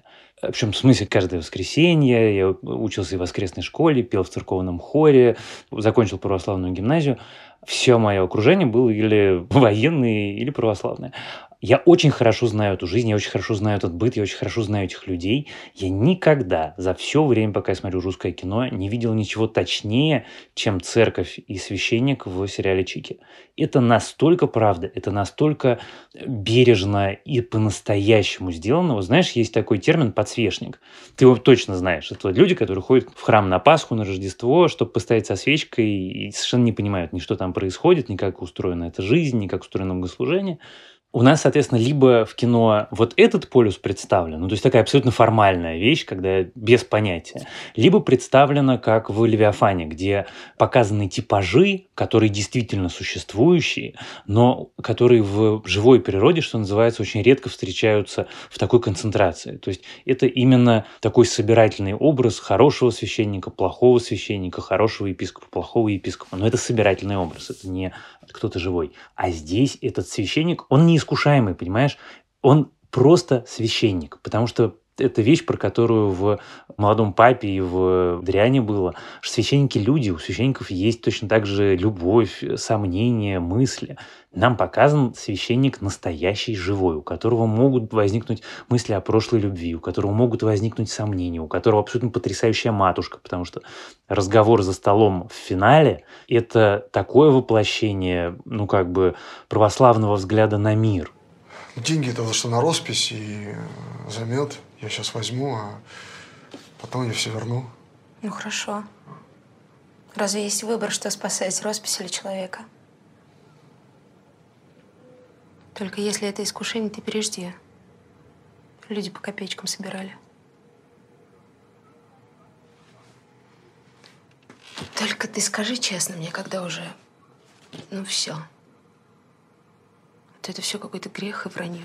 Причем в смысле каждое воскресенье. Я учился в воскресной школе, пел в церковном хоре, закончил православную гимназию все мое окружение было или военные, или православные. Я очень хорошо знаю эту жизнь, я очень хорошо знаю этот быт, я очень хорошо знаю этих людей. Я никогда за все время, пока я смотрю русское кино, не видел ничего точнее, чем церковь и священник в сериале «Чики». Это настолько правда, это настолько бережно и по-настоящему сделано. Вот знаешь, есть такой термин «подсвечник». Ты его точно знаешь. Это люди, которые ходят в храм на Пасху, на Рождество, чтобы постоять со свечкой и совершенно не понимают ни что там происходит, ни как устроена эта жизнь, ни как устроено богослужение у нас, соответственно, либо в кино вот этот полюс представлен, ну, то есть такая абсолютно формальная вещь, когда без понятия, либо представлена как в «Левиафане», где показаны типажи, которые действительно существующие, но которые в живой природе, что называется, очень редко встречаются в такой концентрации. То есть это именно такой собирательный образ хорошего священника, плохого священника, хорошего епископа, плохого епископа. Но это собирательный образ, это не кто-то живой. А здесь этот священник, он неискушаемый, понимаешь? Он просто священник, потому что это вещь, про которую в «Молодом папе» и в «Дряне» было, что священники – люди, у священников есть точно так же любовь, сомнения, мысли. Нам показан священник настоящий, живой, у которого могут возникнуть мысли о прошлой любви, у которого могут возникнуть сомнения, у которого абсолютно потрясающая матушка, потому что разговор за столом в финале – это такое воплощение, ну, как бы, православного взгляда на мир.
Деньги это что на роспись и замет я сейчас возьму, а потом я все верну.
Ну хорошо. Разве есть выбор, что спасать, роспись или человека? Только если это искушение, ты пережди. Люди по копеечкам собирали. Только ты скажи честно мне, когда уже... Ну все. Вот это все какой-то грех и вранье.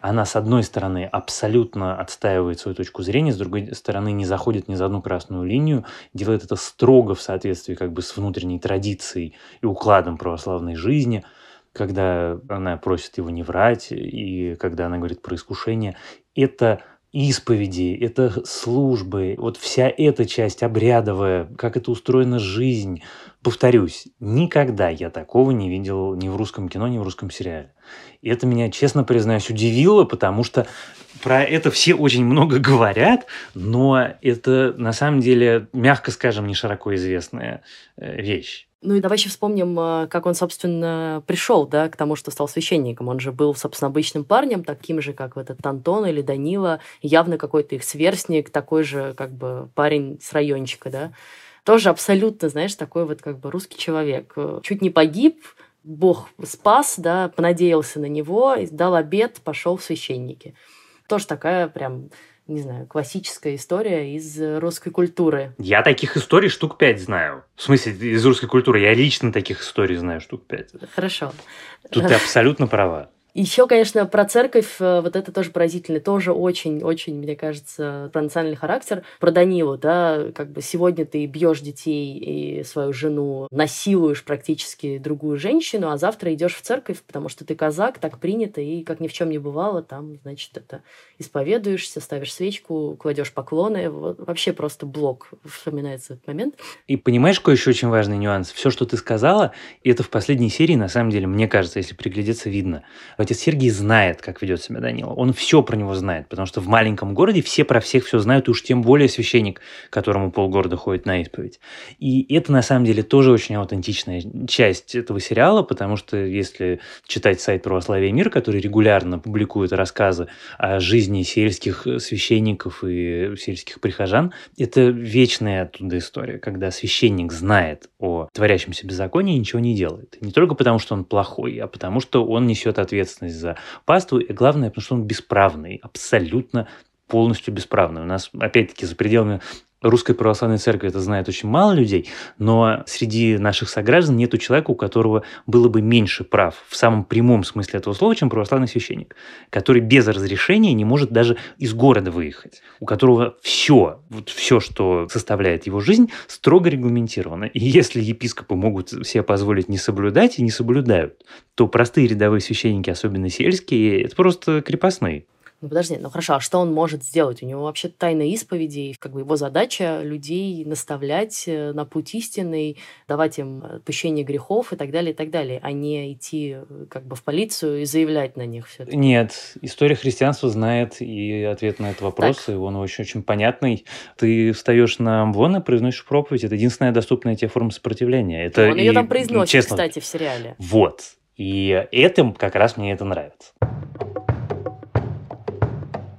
Она, с одной стороны, абсолютно отстаивает свою точку зрения, с другой стороны, не заходит ни за одну красную линию, делает это строго в соответствии как бы с внутренней традицией и укладом православной жизни, когда она просит его не врать, и когда она говорит про искушение. Это исповеди, это службы, вот вся эта часть обрядовая, как это устроена жизнь. Повторюсь, никогда я такого не видел ни в русском кино, ни в русском сериале. И это меня, честно признаюсь, удивило, потому что про это все очень много говорят, но это на самом деле, мягко скажем, не широко известная э, вещь.
Ну и давай еще вспомним, э, как он, собственно, пришел, да, к тому, что стал священником. Он же был, собственно, обычным парнем, таким же, как этот Антон или Данила, явно какой-то их сверстник, такой же, как бы, парень с райончика, да. Тоже абсолютно, знаешь, такой вот, как бы, русский человек. Чуть не погиб, Бог спас, да, понадеялся на него, дал обед, пошел в священники. тоже такая прям не знаю, классическая история из русской культуры.
Я таких историй штук пять знаю. В смысле, из русской культуры. Я лично таких историй знаю штук пять.
Хорошо.
Тут ты абсолютно права.
Еще, конечно, про церковь, э, вот это тоже поразительно, тоже очень-очень, мне кажется, про национальный характер. Про Данилу, да, как бы сегодня ты бьешь детей и свою жену, насилуешь практически другую женщину, а завтра идешь в церковь, потому что ты казак, так принято, и как ни в чем не бывало, там, значит, это исповедуешься, ставишь свечку, кладешь поклоны, вот, вообще просто блок вспоминается этот момент.
И понимаешь, какой еще очень важный нюанс? Все, что ты сказала, и это в последней серии, на самом деле, мне кажется, если приглядеться, видно – Отец Сергий знает, как ведет себя Данила. Он все про него знает, потому что в маленьком городе все про всех все знают, и уж тем более священник, которому полгорода ходит на исповедь. И это, на самом деле, тоже очень аутентичная часть этого сериала, потому что если читать сайт «Православие мир», который регулярно публикует рассказы о жизни сельских священников и сельских прихожан, это вечная оттуда история, когда священник знает о творящемся беззаконии и ничего не делает. Не только потому, что он плохой, а потому, что он несет ответственность ответственность за паству, и главное, потому что он бесправный, абсолютно полностью бесправный. У нас, опять-таки, за пределами Русской Православной Церкви это знает очень мало людей, но среди наших сограждан нету человека, у которого было бы меньше прав в самом прямом смысле этого слова, чем православный священник, который без разрешения не может даже из города выехать, у которого все, вот все, что составляет его жизнь, строго регламентировано. И если епископы могут себе позволить не соблюдать и не соблюдают, то простые рядовые священники, особенно сельские, это просто крепостные.
Ну подожди, ну хорошо, а что он может сделать? У него вообще тайна исповеди, и как бы его задача людей наставлять э, на путь истинный, давать им отпущение грехов и так далее, и так далее, а не идти э, как бы в полицию и заявлять на них все
Нет, история христианства знает и ответ на этот вопрос, так. и он очень-очень понятный. Ты встаешь на амвон и произносишь проповедь, это единственная доступная тебе форма сопротивления. Это
он и, ее там произносит, честно, кстати, в сериале.
Вот. И этим как раз мне это нравится.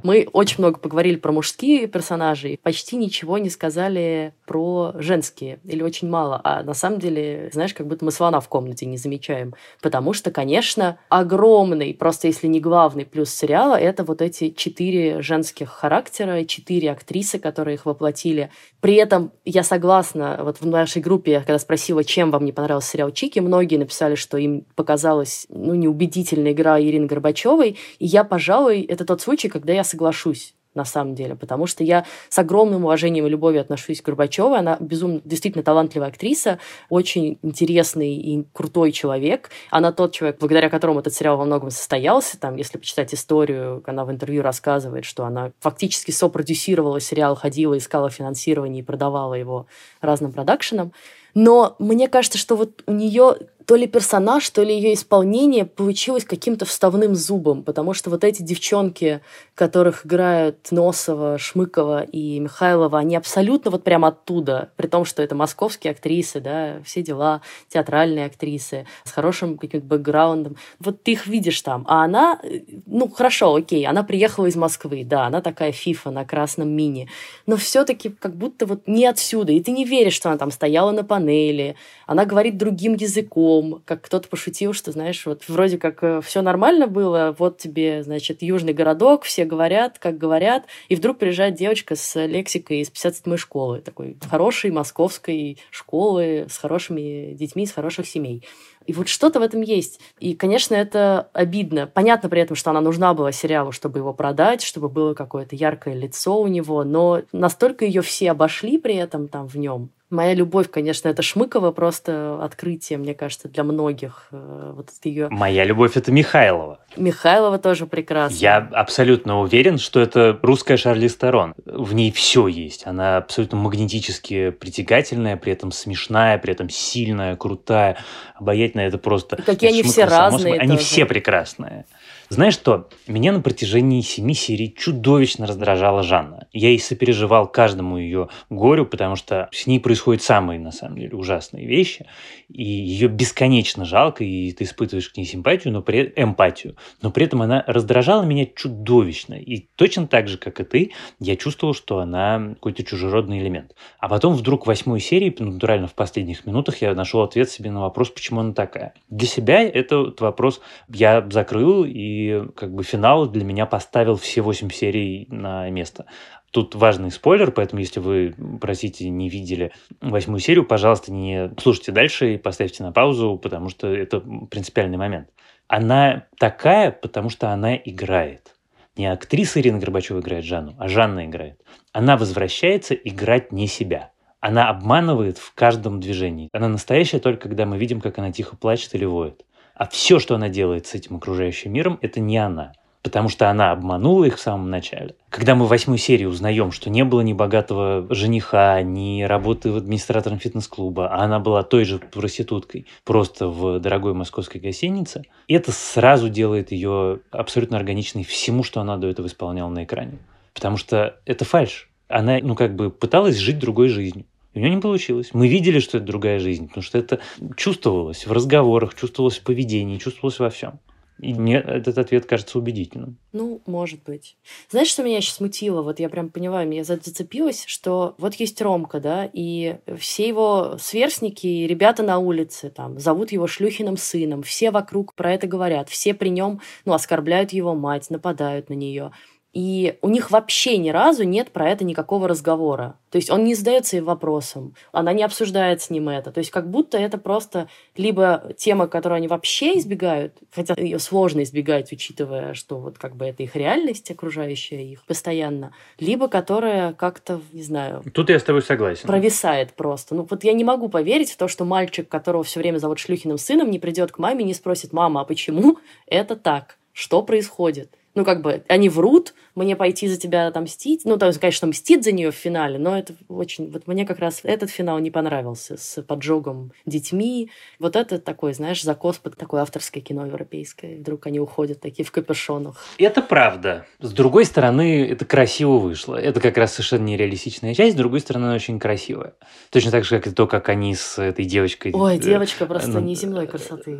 Мы очень много поговорили про мужские персонажи, почти ничего не сказали про женские, или очень мало. А на самом деле, знаешь, как будто мы слона в комнате не замечаем. Потому что, конечно, огромный, просто если не главный плюс сериала, это вот эти четыре женских характера, четыре актрисы, которые их воплотили. При этом я согласна, вот в нашей группе, когда спросила, чем вам не понравился сериал Чики, многие написали, что им показалась ну, неубедительная игра Ирины Горбачевой. И я, пожалуй, это тот случай, когда я соглашусь на самом деле, потому что я с огромным уважением и любовью отношусь к Горбачевой. Она безумно, действительно талантливая актриса, очень интересный и крутой человек. Она тот человек, благодаря которому этот сериал во многом состоялся. Там, если почитать историю, она в интервью рассказывает, что она фактически сопродюсировала сериал, ходила, искала финансирование и продавала его разным продакшенам. Но мне кажется, что вот у нее то ли персонаж, то ли ее исполнение получилось каким-то вставным зубом, потому что вот эти девчонки, которых играют Носова, Шмыкова и Михайлова, они абсолютно вот прямо оттуда, при том, что это московские актрисы, да, все дела, театральные актрисы с хорошим каким-то бэкграундом. Вот ты их видишь там, а она, ну хорошо, окей, она приехала из Москвы, да, она такая фифа на красном мини, но все-таки как будто вот не отсюда, и ты не веришь, что она там стояла на панели, она говорит другим языком, языком, как кто-то пошутил, что, знаешь, вот вроде как э, все нормально было, вот тебе, значит, южный городок, все говорят, как говорят, и вдруг приезжает девочка с лексикой из 57-й школы, такой хорошей московской школы с хорошими детьми, с хороших семей. И вот что-то в этом есть. И, конечно, это обидно. Понятно при этом, что она нужна была сериалу, чтобы его продать, чтобы было какое-то яркое лицо у него, но настолько ее все обошли при этом там в нем, Моя любовь, конечно, это Шмыкова, просто открытие, мне кажется, для многих. Э, вот ее...
Моя любовь это Михайлова.
Михайлова тоже прекрасна.
Я абсолютно уверен, что это русская Шарли Сторон. В ней все есть. Она абсолютно магнетически притягательная, при этом смешная, при этом сильная, крутая, обаятельная. Это просто...
И какие они все разные.
Они тоже. все прекрасные. Знаешь что? Меня на протяжении семи серий чудовищно раздражала Жанна. Я и сопереживал каждому ее горю, потому что с ней происходят самые, на самом деле, ужасные вещи. И ее бесконечно жалко, и ты испытываешь к ней симпатию, но при... эмпатию. Но при этом она раздражала меня чудовищно. И точно так же, как и ты, я чувствовал, что она какой-то чужеродный элемент. А потом вдруг в восьмой серии, натурально в последних минутах, я нашел ответ себе на вопрос, почему она такая. Для себя этот вопрос я закрыл и и как бы финал для меня поставил все восемь серий на место. Тут важный спойлер, поэтому если вы, простите, не видели восьмую серию, пожалуйста, не слушайте дальше и поставьте на паузу, потому что это принципиальный момент. Она такая, потому что она играет. Не актриса Ирина Горбачева играет Жанну, а Жанна играет. Она возвращается играть не себя. Она обманывает в каждом движении. Она настоящая только когда мы видим, как она тихо плачет или воет. А все, что она делает с этим окружающим миром, это не она потому что она обманула их в самом начале. Когда мы в восьмой серии узнаем, что не было ни богатого жениха, ни работы администратором фитнес-клуба, а она была той же проституткой, просто в дорогой московской гостинице, это сразу делает ее абсолютно органичной всему, что она до этого исполняла на экране. Потому что это фальш. Она, ну, как бы пыталась жить другой жизнью. У нее не получилось. Мы видели, что это другая жизнь, потому что это чувствовалось в разговорах, чувствовалось в поведении, чувствовалось во всем. И мне этот ответ кажется убедительным.
Ну, может быть. Знаешь, что меня сейчас смутило? Вот я прям понимаю, меня зацепилось, что вот есть Ромка, да, и все его сверстники ребята на улице там зовут его шлюхиным сыном, все вокруг про это говорят, все при нем, ну, оскорбляют его мать, нападают на нее. И у них вообще ни разу нет про это никакого разговора. То есть он не задается ей вопросом, она не обсуждает с ним это. То есть как будто это просто либо тема, которую они вообще избегают, хотя ее сложно избегать, учитывая, что вот как бы это их реальность окружающая их постоянно, либо которая как-то, не знаю...
Тут я с тобой согласен.
Провисает просто. Ну вот я не могу поверить в то, что мальчик, которого все время зовут Шлюхиным сыном, не придет к маме и не спросит, мама, а почему это так? Что происходит? Ну, как бы, они врут, мне пойти за тебя отомстить. Ну, там, конечно, мстит за нее в финале, но это очень... Вот мне как раз этот финал не понравился с поджогом детьми. Вот это такой, знаешь, закос под такое авторское кино европейское. Вдруг они уходят такие в капюшонах.
Это правда. С другой стороны, это красиво вышло. Это как раз совершенно нереалистичная часть, с другой стороны, она очень красивая. Точно так же, как и то, как они с этой девочкой...
Ой, э, девочка просто ну, неземной красоты.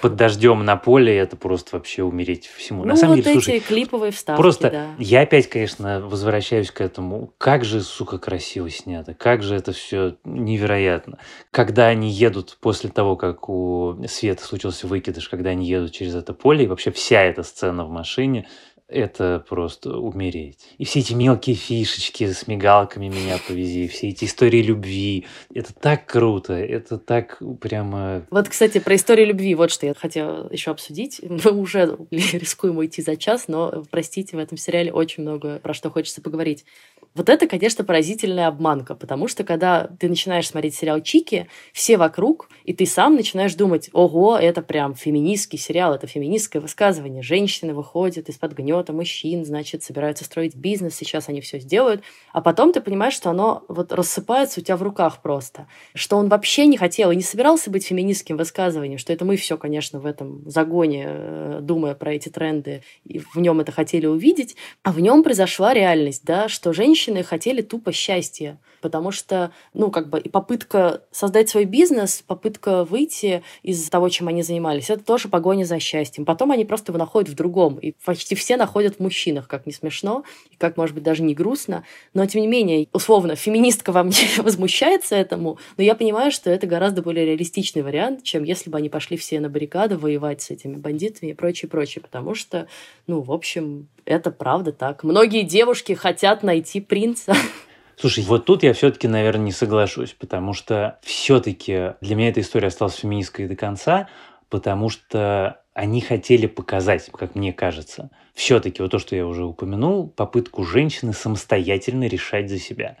Под дождем на поле, это просто вообще умереть всему.
Ну,
на самом
вот
деле,
эти слушай, клиповые вставки,
Просто
да.
я опять, конечно, возвращаюсь к этому. Как же, сука, красиво снято. Как же это все невероятно. Когда они едут после того, как у Света случился выкидыш, когда они едут через это поле, и вообще вся эта сцена в машине, это просто умереть. И все эти мелкие фишечки с мигалками меня повези, все эти истории любви. Это так круто, это так прямо...
Вот, кстати, про историю любви, вот что я хотела еще обсудить. Мы уже рискуем уйти за час, но, простите, в этом сериале очень много про что хочется поговорить. Вот это, конечно, поразительная обманка, потому что когда ты начинаешь смотреть сериал Чики, все вокруг, и ты сам начинаешь думать, ого, это прям феминистский сериал, это феминистское высказывание. Женщины выходят из-под гнета мужчин, значит, собираются строить бизнес, сейчас они все сделают. А потом ты понимаешь, что оно вот рассыпается у тебя в руках просто. Что он вообще не хотел и не собирался быть феминистским высказыванием, что это мы все, конечно, в этом загоне, э, думая про эти тренды, и в нем это хотели увидеть. А в нем произошла реальность, да, что женщины женщины хотели тупо счастья, потому что, ну, как бы и попытка создать свой бизнес, попытка выйти из того, чем они занимались, это тоже погоня за счастьем. Потом они просто его находят в другом, и почти все находят в мужчинах, как не смешно, и как, может быть, даже не грустно, но, тем не менее, условно, феминистка во мне возмущается этому, но я понимаю, что это гораздо более реалистичный вариант, чем если бы они пошли все на баррикады воевать с этими бандитами и прочее, прочее, потому что, ну, в общем, это правда так. Многие девушки хотят найти принца.
Слушай, вот тут я все-таки, наверное, не соглашусь, потому что все-таки для меня эта история осталась феминистской до конца, потому что они хотели показать, как мне кажется, все-таки вот то, что я уже упомянул, попытку женщины самостоятельно решать за себя.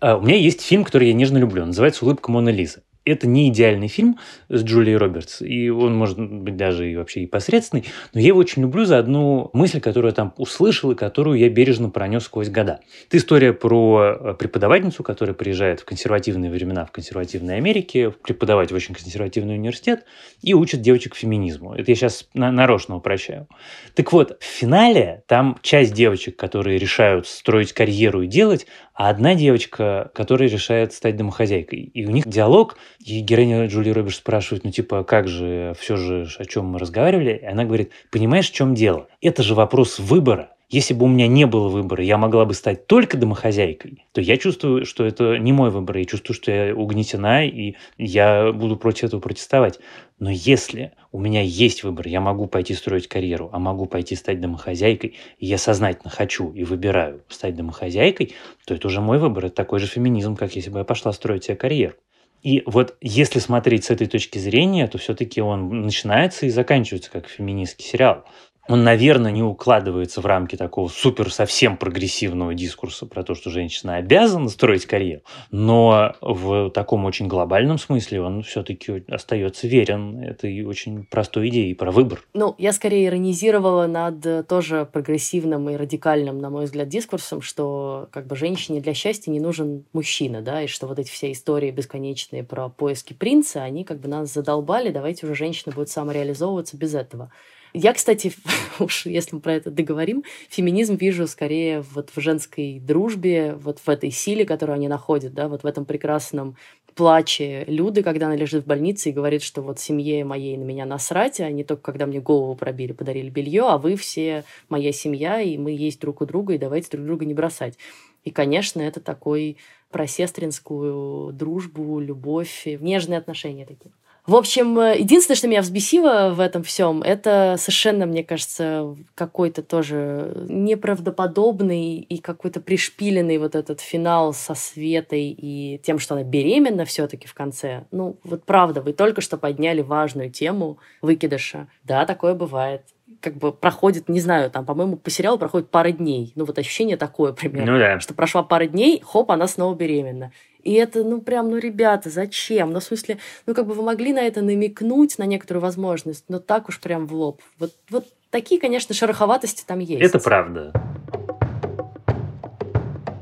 А, у меня есть фильм, который я нежно люблю, называется «Улыбка Мона Лизы» это не идеальный фильм с Джулией Робертс, и он может быть даже и вообще и посредственный, но я его очень люблю за одну мысль, которую я там услышал и которую я бережно пронес сквозь года. Это история про э, преподавательницу, которая приезжает в консервативные времена в консервативной Америке, преподавать в очень консервативный университет и учит девочек феминизму. Это я сейчас нарочно упрощаю. Так вот, в финале там часть девочек, которые решают строить карьеру и делать, а одна девочка, которая решает стать домохозяйкой. И у них диалог, и героиня Джули Робертс спрашивает, ну типа, как же, все же, о чем мы разговаривали? И она говорит, понимаешь, в чем дело? Это же вопрос выбора. Если бы у меня не было выбора, я могла бы стать только домохозяйкой, то я чувствую, что это не мой выбор. Я чувствую, что я угнетена, и я буду против этого протестовать. Но если у меня есть выбор. Я могу пойти строить карьеру, а могу пойти стать домохозяйкой. И я сознательно хочу и выбираю стать домохозяйкой, то это уже мой выбор. Это такой же феминизм, как если бы я пошла строить себе карьеру. И вот если смотреть с этой точки зрения, то все-таки он начинается и заканчивается как феминистский сериал он, наверное, не укладывается в рамки такого супер совсем прогрессивного дискурса про то, что женщина обязана строить карьеру, но в таком очень глобальном смысле он все-таки остается верен этой очень простой идее про выбор.
Ну, я скорее иронизировала над тоже прогрессивным и радикальным, на мой взгляд, дискурсом, что как бы женщине для счастья не нужен мужчина, да, и что вот эти все истории бесконечные про поиски принца, они как бы нас задолбали, давайте уже женщина будет самореализовываться без этого. Я, кстати, уж если мы про это договорим, феминизм вижу скорее вот в женской дружбе, вот в этой силе, которую они находят, да, вот в этом прекрасном плаче Люды, когда она лежит в больнице и говорит, что вот семье моей на меня насрать, а не только когда мне голову пробили, подарили белье, а вы все моя семья, и мы есть друг у друга, и давайте друг друга не бросать. И, конечно, это такой про сестринскую дружбу, любовь, нежные отношения такие. В общем, э, единственное, что меня взбесило в этом всем, это совершенно, мне кажется, какой-то тоже неправдоподобный и какой-то пришпиленный вот этот финал со Светой и тем, что она беременна все-таки в конце. Ну, вот правда, вы только что подняли важную тему выкидыша. Да, такое бывает как бы проходит, не знаю, там, по-моему, по сериалу проходит пара дней. Ну, вот ощущение такое примерно.
Ну, да.
Что прошла пара дней, хоп, она снова беременна. И это, ну, прям, ну, ребята, зачем? Ну, в смысле, ну, как бы вы могли на это намекнуть, на некоторую возможность, но так уж прям в лоб. Вот, вот такие, конечно, шероховатости там есть.
Это правда.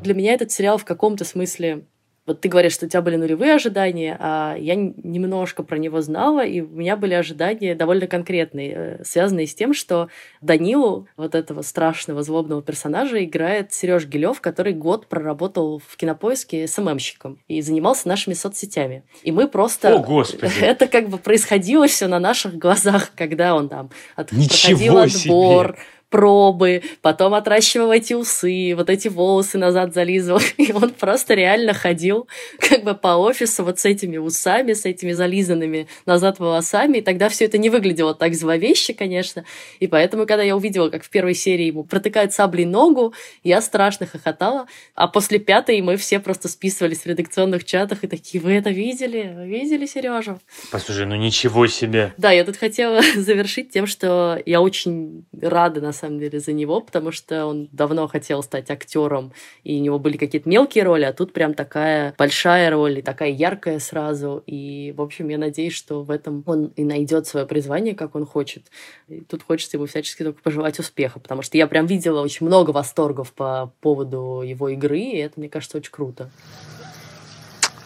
Для меня этот сериал в каком-то смысле вот ты говоришь, что у тебя были нулевые ожидания, а я немножко про него знала, и у меня были ожидания довольно конкретные, э, связанные с тем, что Данилу, вот этого страшного, злобного персонажа, играет Сереж Гилев, который год проработал в кинопоиске СММщиком и занимался нашими соцсетями. И мы просто...
О, Господи!
Это как бы происходило все на наших глазах, когда он там от...
Ничего
проходил отбор,
себе
пробы, потом отращивал эти усы, вот эти волосы назад зализывал. И он просто реально ходил как бы по офису вот с этими усами, с этими зализанными назад волосами. И тогда все это не выглядело так зловеще, конечно. И поэтому, когда я увидела, как в первой серии ему протыкают саблей ногу, я страшно хохотала. А после пятой мы все просто списывались в редакционных чатах и такие, вы это видели? Вы видели Сережу?
Послушай, ну ничего себе.
Да, я тут хотела завершить тем, что я очень рада, на самом деле, за него, потому что он давно хотел стать актером, и у него были какие-то мелкие роли, а тут прям такая большая роль, и такая яркая сразу. И, в общем, я надеюсь, что в этом он и найдет свое призвание, как он хочет. И тут хочется ему всячески только пожелать успеха, потому что я прям видела очень много восторгов по поводу его игры, и это, мне кажется, очень круто.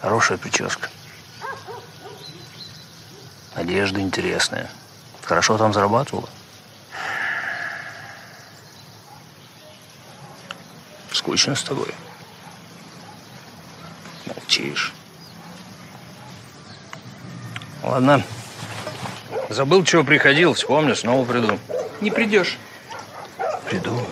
Хорошая прическа. Одежда интересная. Хорошо там зарабатывала? Скучно с тобой. Молчишь. Ладно. Забыл, чего приходил. Вспомню, снова приду.
Не придешь.
Приду.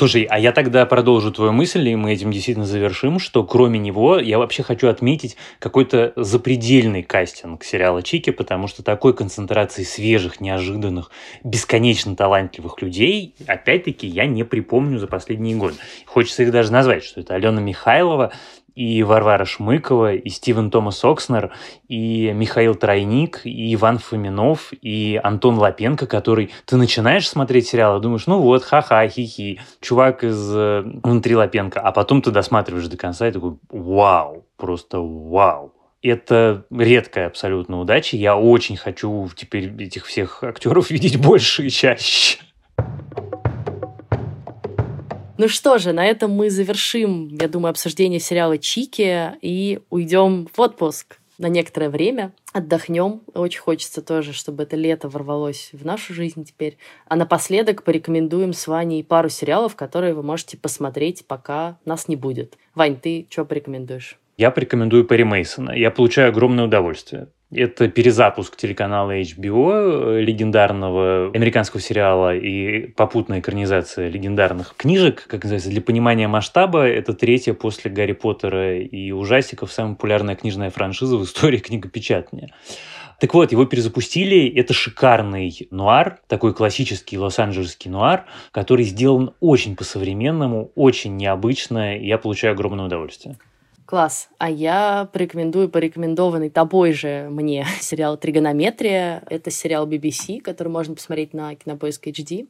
Слушай, а я тогда продолжу твою мысль, и мы этим действительно завершим, что кроме него я вообще хочу отметить какой-то запредельный кастинг сериала «Чики», потому что такой концентрации свежих, неожиданных, бесконечно талантливых людей, опять-таки, я не припомню за последние годы. Хочется их даже назвать, что это Алена Михайлова, и Варвара Шмыкова, и Стивен Томас Окснер, и Михаил Тройник, и Иван Фоминов, и Антон Лапенко, который... Ты начинаешь смотреть сериал и думаешь, ну вот, ха-ха, хи-хи, чувак из э, «Внутри Лапенко», а потом ты досматриваешь до конца и такой, вау, просто вау. Это редкая абсолютно удача. Я очень хочу теперь этих всех актеров видеть больше и чаще.
Ну что же, на этом мы завершим, я думаю, обсуждение сериала «Чики» и уйдем в отпуск на некоторое время, отдохнем. Очень хочется тоже, чтобы это лето ворвалось в нашу жизнь теперь. А напоследок порекомендуем с Ваней пару сериалов, которые вы можете посмотреть, пока нас не будет. Вань, ты что порекомендуешь?
Я порекомендую Перри Мейсона. Я получаю огромное удовольствие. Это перезапуск телеканала HBO, э, легендарного американского сериала и попутная экранизация легендарных книжек. Как называется, для понимания масштаба, это третья после Гарри Поттера и ужастиков самая популярная книжная франшиза в истории книгопечатания. Так вот, его перезапустили. Это шикарный нуар, такой классический лос-анджелесский нуар, который сделан очень по-современному, очень необычно, и я получаю огромное удовольствие.
Класс. А я порекомендую порекомендованный тобой же мне сериал «Тригонометрия». Это сериал BBC, который можно посмотреть на Кинопоиск HD.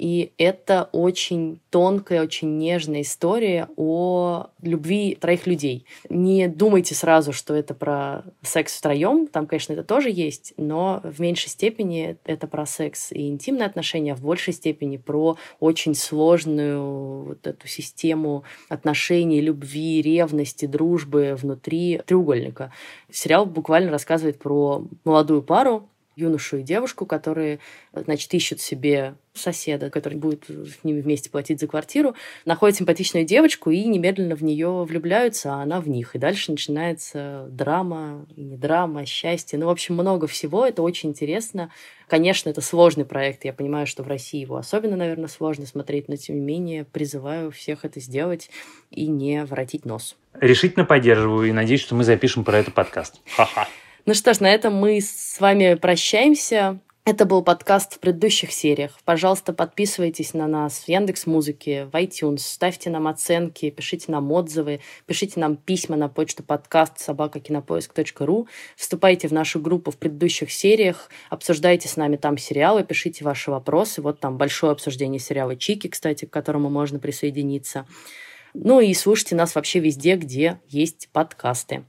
И это очень тонкая, очень нежная история о любви троих людей. Не думайте сразу, что это про секс втроем. Там, конечно, это тоже есть, но в меньшей степени это про секс и интимные отношения, а в большей степени про очень сложную вот эту систему отношений, любви, ревности, дружбы внутри треугольника. Сериал буквально рассказывает про молодую пару, юношу и девушку, которые, значит, ищут себе соседа, который будет с ними вместе платить за квартиру, находят симпатичную девочку и немедленно в нее влюбляются, а она в них. И дальше начинается драма, не драма, счастье. Ну, в общем, много всего. Это очень интересно. Конечно, это сложный проект. Я понимаю, что в России его особенно, наверное, сложно смотреть, но тем не менее призываю всех это сделать и не воротить нос.
Решительно поддерживаю и надеюсь, что мы запишем про это подкаст. Ха-ха.
Ну что ж, на этом мы с вами прощаемся. Это был подкаст в предыдущих сериях. Пожалуйста, подписывайтесь на нас в Яндекс Музыке, в iTunes, ставьте нам оценки, пишите нам отзывы, пишите нам письма на почту подкаст собакакинопоиск.ру, вступайте в нашу группу в предыдущих сериях, обсуждайте с нами там сериалы, пишите ваши вопросы. Вот там большое обсуждение сериала «Чики», кстати, к которому можно присоединиться. Ну и слушайте нас вообще везде, где есть подкасты.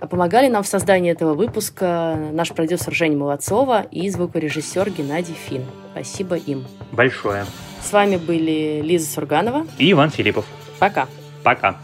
Помогали нам в создании этого выпуска наш продюсер Женя Молодцова и звукорежиссер Геннадий Фин. Спасибо им.
Большое.
С вами были Лиза Сурганова
и Иван Филиппов.
Пока.
Пока.